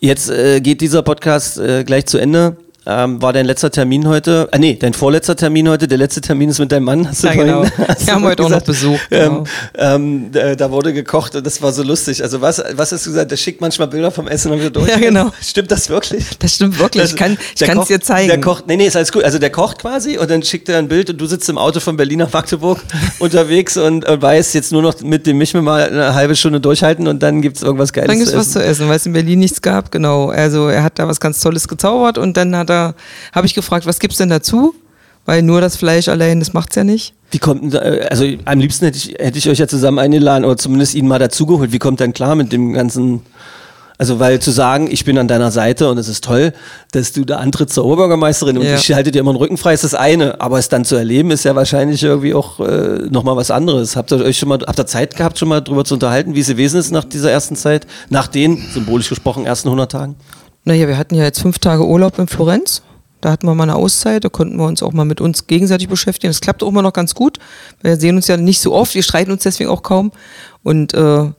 Jetzt äh, geht dieser Podcast äh, gleich zu Ende. Ähm, war dein letzter Termin heute? Ah, nee, dein vorletzter Termin heute. Der letzte Termin ist mit deinem Mann. Hast du Ja, genau. hast Wir haben heute auch gesagt. noch Besuch, Ähm, genau. ähm, da, da wurde gekocht und das war so lustig. Also was, was hast du gesagt? Der schickt manchmal Bilder vom Essen und durch. Ja, genau. Stimmt das wirklich? Das stimmt wirklich. Ich kann ich kann es dir zeigen. Der kocht, nee, nee, ist alles gut. Also der kocht quasi und dann schickt er ein Bild und du sitzt im Auto von Berlin nach Magdeburg unterwegs und, und weißt jetzt nur noch mit dem Michel mal eine halbe Stunde durchhalten und dann gibt's irgendwas Geiles Dann gibt es was zu essen, weil es in Berlin nichts gab, genau. Also er hat da was ganz Tolles gezaubert und dann hat er, habe ich gefragt, was gibt's denn dazu? Weil nur das Fleisch allein, das macht's ja nicht. Wie kommt denn da, also am liebsten hätte ich, hätte ich euch ja zusammen eingeladen oder zumindest ihn mal dazugeholt. Wie kommt denn klar mit dem ganzen Also, weil zu sagen, ich bin an deiner Seite und es ist toll, dass du da antrittst zur Oberbürgermeisterin und Ja. ich halte dir immer den Rücken frei, ist das eine. Aber es dann zu erleben, ist ja wahrscheinlich irgendwie auch äh, nochmal was anderes. Habt ihr euch schon mal, habt ihr Zeit gehabt, schon mal drüber zu unterhalten, wie es gewesen ist nach dieser ersten Zeit? Nach den, symbolisch gesprochen, ersten 100 Tagen? Naja, wir hatten ja jetzt fünf Tage Urlaub in Florenz. Da hatten wir mal eine Auszeit, da konnten wir uns auch mal mit uns gegenseitig beschäftigen. Das klappt auch immer noch ganz gut. Wir sehen uns ja nicht so oft, wir streiten uns deswegen auch kaum. Und äh,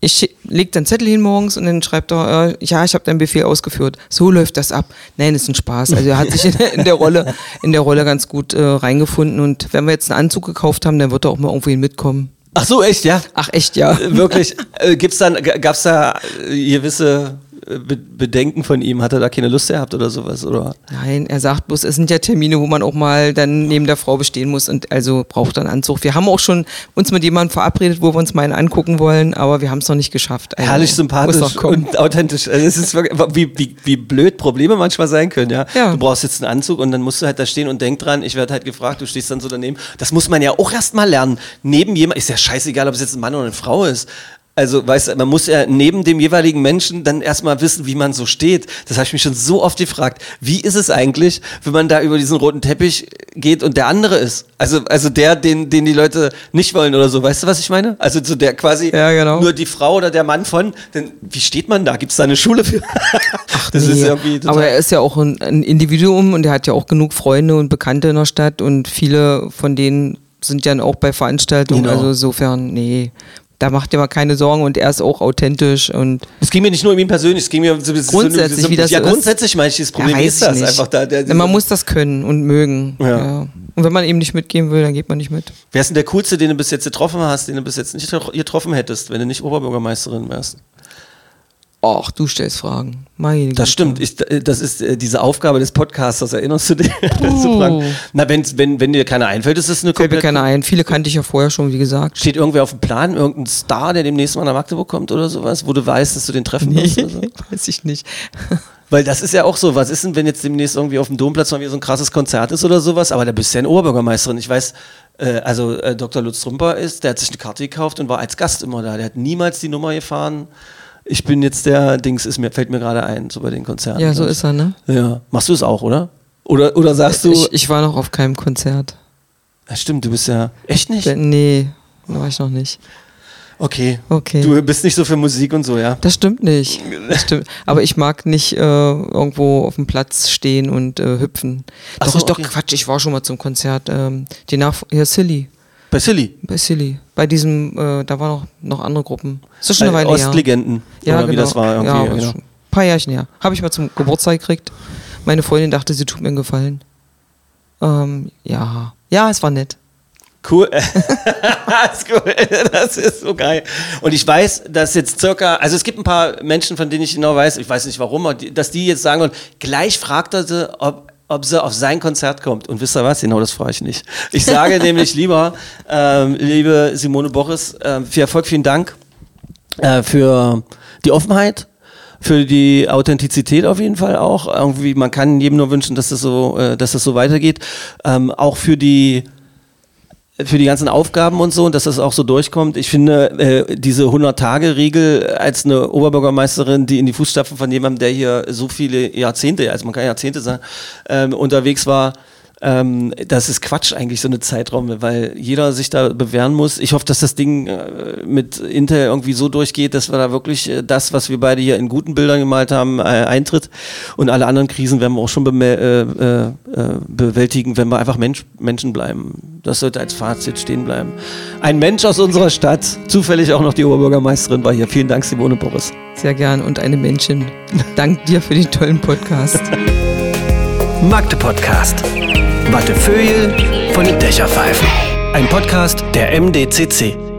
ich schick- leg dann Zettel hin morgens und dann schreibt er, äh, ja, ich habe deinen Befehl ausgeführt. So läuft das ab. Nein, ist ein Spaß. Also er hat sich in, der- in der Rolle, in der Rolle ganz gut äh, reingefunden. Und wenn wir jetzt einen Anzug gekauft haben, dann wird er auch mal irgendwohin mitkommen. Ach so, echt, ja? Ach echt, ja. Wirklich, äh, gibt's dann, gab's da äh, gewisse Be Bedenken von ihm? Hat er da keine Lust gehabt oder sowas? Oder? Nein, er sagt bloß, es sind ja Termine, wo man auch mal dann neben der Frau bestehen muss und also braucht dann Anzug. Wir haben auch schon uns mit jemandem verabredet, wo wir uns mal einen angucken wollen, aber wir haben es noch nicht geschafft. Also, Herrlich sympathisch und authentisch. Also es ist wirklich, wie, wie, wie blöd Probleme manchmal sein können, ja? Ja. Du brauchst jetzt einen Anzug und dann musst du halt da stehen und denk dran, ich werde halt gefragt, du stehst dann so daneben. Das muss man ja auch erst mal lernen. Neben jemand, ist ja scheißegal, ob es jetzt ein Mann oder eine Frau ist. Also, weißt du, man muss ja neben dem jeweiligen Menschen dann erstmal wissen, wie man so steht. Das habe ich mich schon so oft gefragt. Wie ist es eigentlich, wenn man da über diesen roten Teppich geht und der andere ist? Also, also der, den, den die Leute nicht wollen oder so. Weißt du, was ich meine? Also, so der quasi Ja, genau. nur die Frau oder der Mann von, denn wie steht man da? Gibt es da eine Schule für? das ist Nee, irgendwie total. aber er ist ja auch ein, ein Individuum und er hat ja auch genug Freunde und Bekannte in der Stadt und viele von denen sind ja auch bei Veranstaltungen. Genau. Also insofern, nee, da macht ihr mal keine Sorgen und er ist auch authentisch und es ging mir nicht nur um ihn persönlich, es ging mir um so, so, Grundsätzlich, so, wie das Ja, so ist. grundsätzlich meine ich, das Problem ja, ist das ich nicht. einfach da. Der, man muss das können und mögen. Ja. Ja. Und wenn man eben nicht mitgehen will, dann geht man nicht mit. Wer ist denn der coolste, den du bis jetzt getroffen hast, den du bis jetzt nicht getroffen hättest, wenn du nicht Oberbürgermeisterin wärst? Ach, du stellst Fragen. Meine Das stimmt. Ich, das ist äh, diese Aufgabe des Podcasters. Erinnerst du dich? zu fragen? Na, wenn's, wenn, wenn dir keiner einfällt, ist das eine Fällt mir keiner ein. Viele kannte ich ja vorher schon, wie gesagt. Steht irgendwer auf dem Plan, irgendein Star, der demnächst mal nach Magdeburg kommt oder sowas, wo du weißt, dass du den treffen wirst? Oder so? weiß ich nicht. Weil das ist ja auch so, was ist denn, wenn jetzt demnächst irgendwie auf dem Domplatz mal wieder so ein krasses Konzert ist oder sowas, aber da bist du ja eine Oberbürgermeisterin. Ich weiß, äh, also äh, Dr. Lutz Trümper ist, der hat sich eine Karte gekauft und war als Gast immer da. Der hat niemals die Nummer gefahren. Ich bin jetzt der Dings, ist mir, fällt mir gerade ein, so bei den Konzerten. Ja, so ist er, ne? Ja. Machst du es auch, oder? Oder, oder sagst du, Ich, ich war noch auf keinem Konzert. ja, stimmt, du bist ja, echt nicht? Nee, da war ich noch nicht. Okay. Okay. Du bist nicht so für Musik und so, ja? Das stimmt nicht. Das stimmt. Aber ich mag nicht äh, irgendwo auf dem Platz stehen und äh, hüpfen. Ach doch, so, ich, doch, okay. Quatsch, ich war schon mal zum Konzert. Ähm, die nach hier Silly. Bei Silly. Bei Silly. Bei diesem, äh, da waren noch, noch andere Gruppen. Ist das schon eine Weile. Ostlegenden. Ja, oder wie genau. das war. Irgendwie, ja, genau. ein paar Jährchen her. Habe ich mal zum Geburtstag gekriegt. Meine Freundin dachte, sie tut mir einen Gefallen. Ähm, ja. Ja, es war nett. Cool. das, ist cool. das ist so geil. Und ich weiß, dass jetzt circa, also es gibt ein paar Menschen, von denen ich genau weiß, ich weiß nicht warum, dass die jetzt sagen, und gleich fragt er sie, ob, ob sie auf sein Konzert kommt. Und wisst ihr was? Genau das frage ich nicht. Ich sage nämlich lieber, ähm, liebe Simone Boris, äh, viel Erfolg, vielen Dank äh, für die Offenheit. Für die Authentizität auf jeden Fall auch. Irgendwie, man kann jedem nur wünschen, dass das so, äh, dass das so weitergeht. Ähm, auch für die, für die ganzen Aufgaben und so und dass das auch so durchkommt. Ich finde, äh, diese 100-Tage-Regel als eine Oberbürgermeisterin, die in die Fußstapfen von jemandem, der hier so viele Jahrzehnte, also man kann Jahrzehnte sagen, ähm, unterwegs war, ähm, das ist Quatsch eigentlich, so eine Zeitraum, weil jeder sich da bewähren muss. Ich hoffe, dass das Ding äh, mit Intel irgendwie so durchgeht, dass wir da wirklich äh, das, was wir beide hier in guten Bildern gemalt haben, äh, eintritt. Und alle anderen Krisen werden wir auch schon beme- äh, äh, äh, bewältigen, wenn wir einfach Mensch, Menschen bleiben. Das sollte als Fazit stehen bleiben. Ein Mensch aus unserer Stadt, zufällig auch noch die Oberbürgermeisterin war hier. Vielen Dank, Simone Boris. Sehr gern. Und eine Männchen. Dank dir für den tollen Podcast. Magde Podcast. Wattefeuille von Dächerpfeifen. Ein Podcast der MDCC.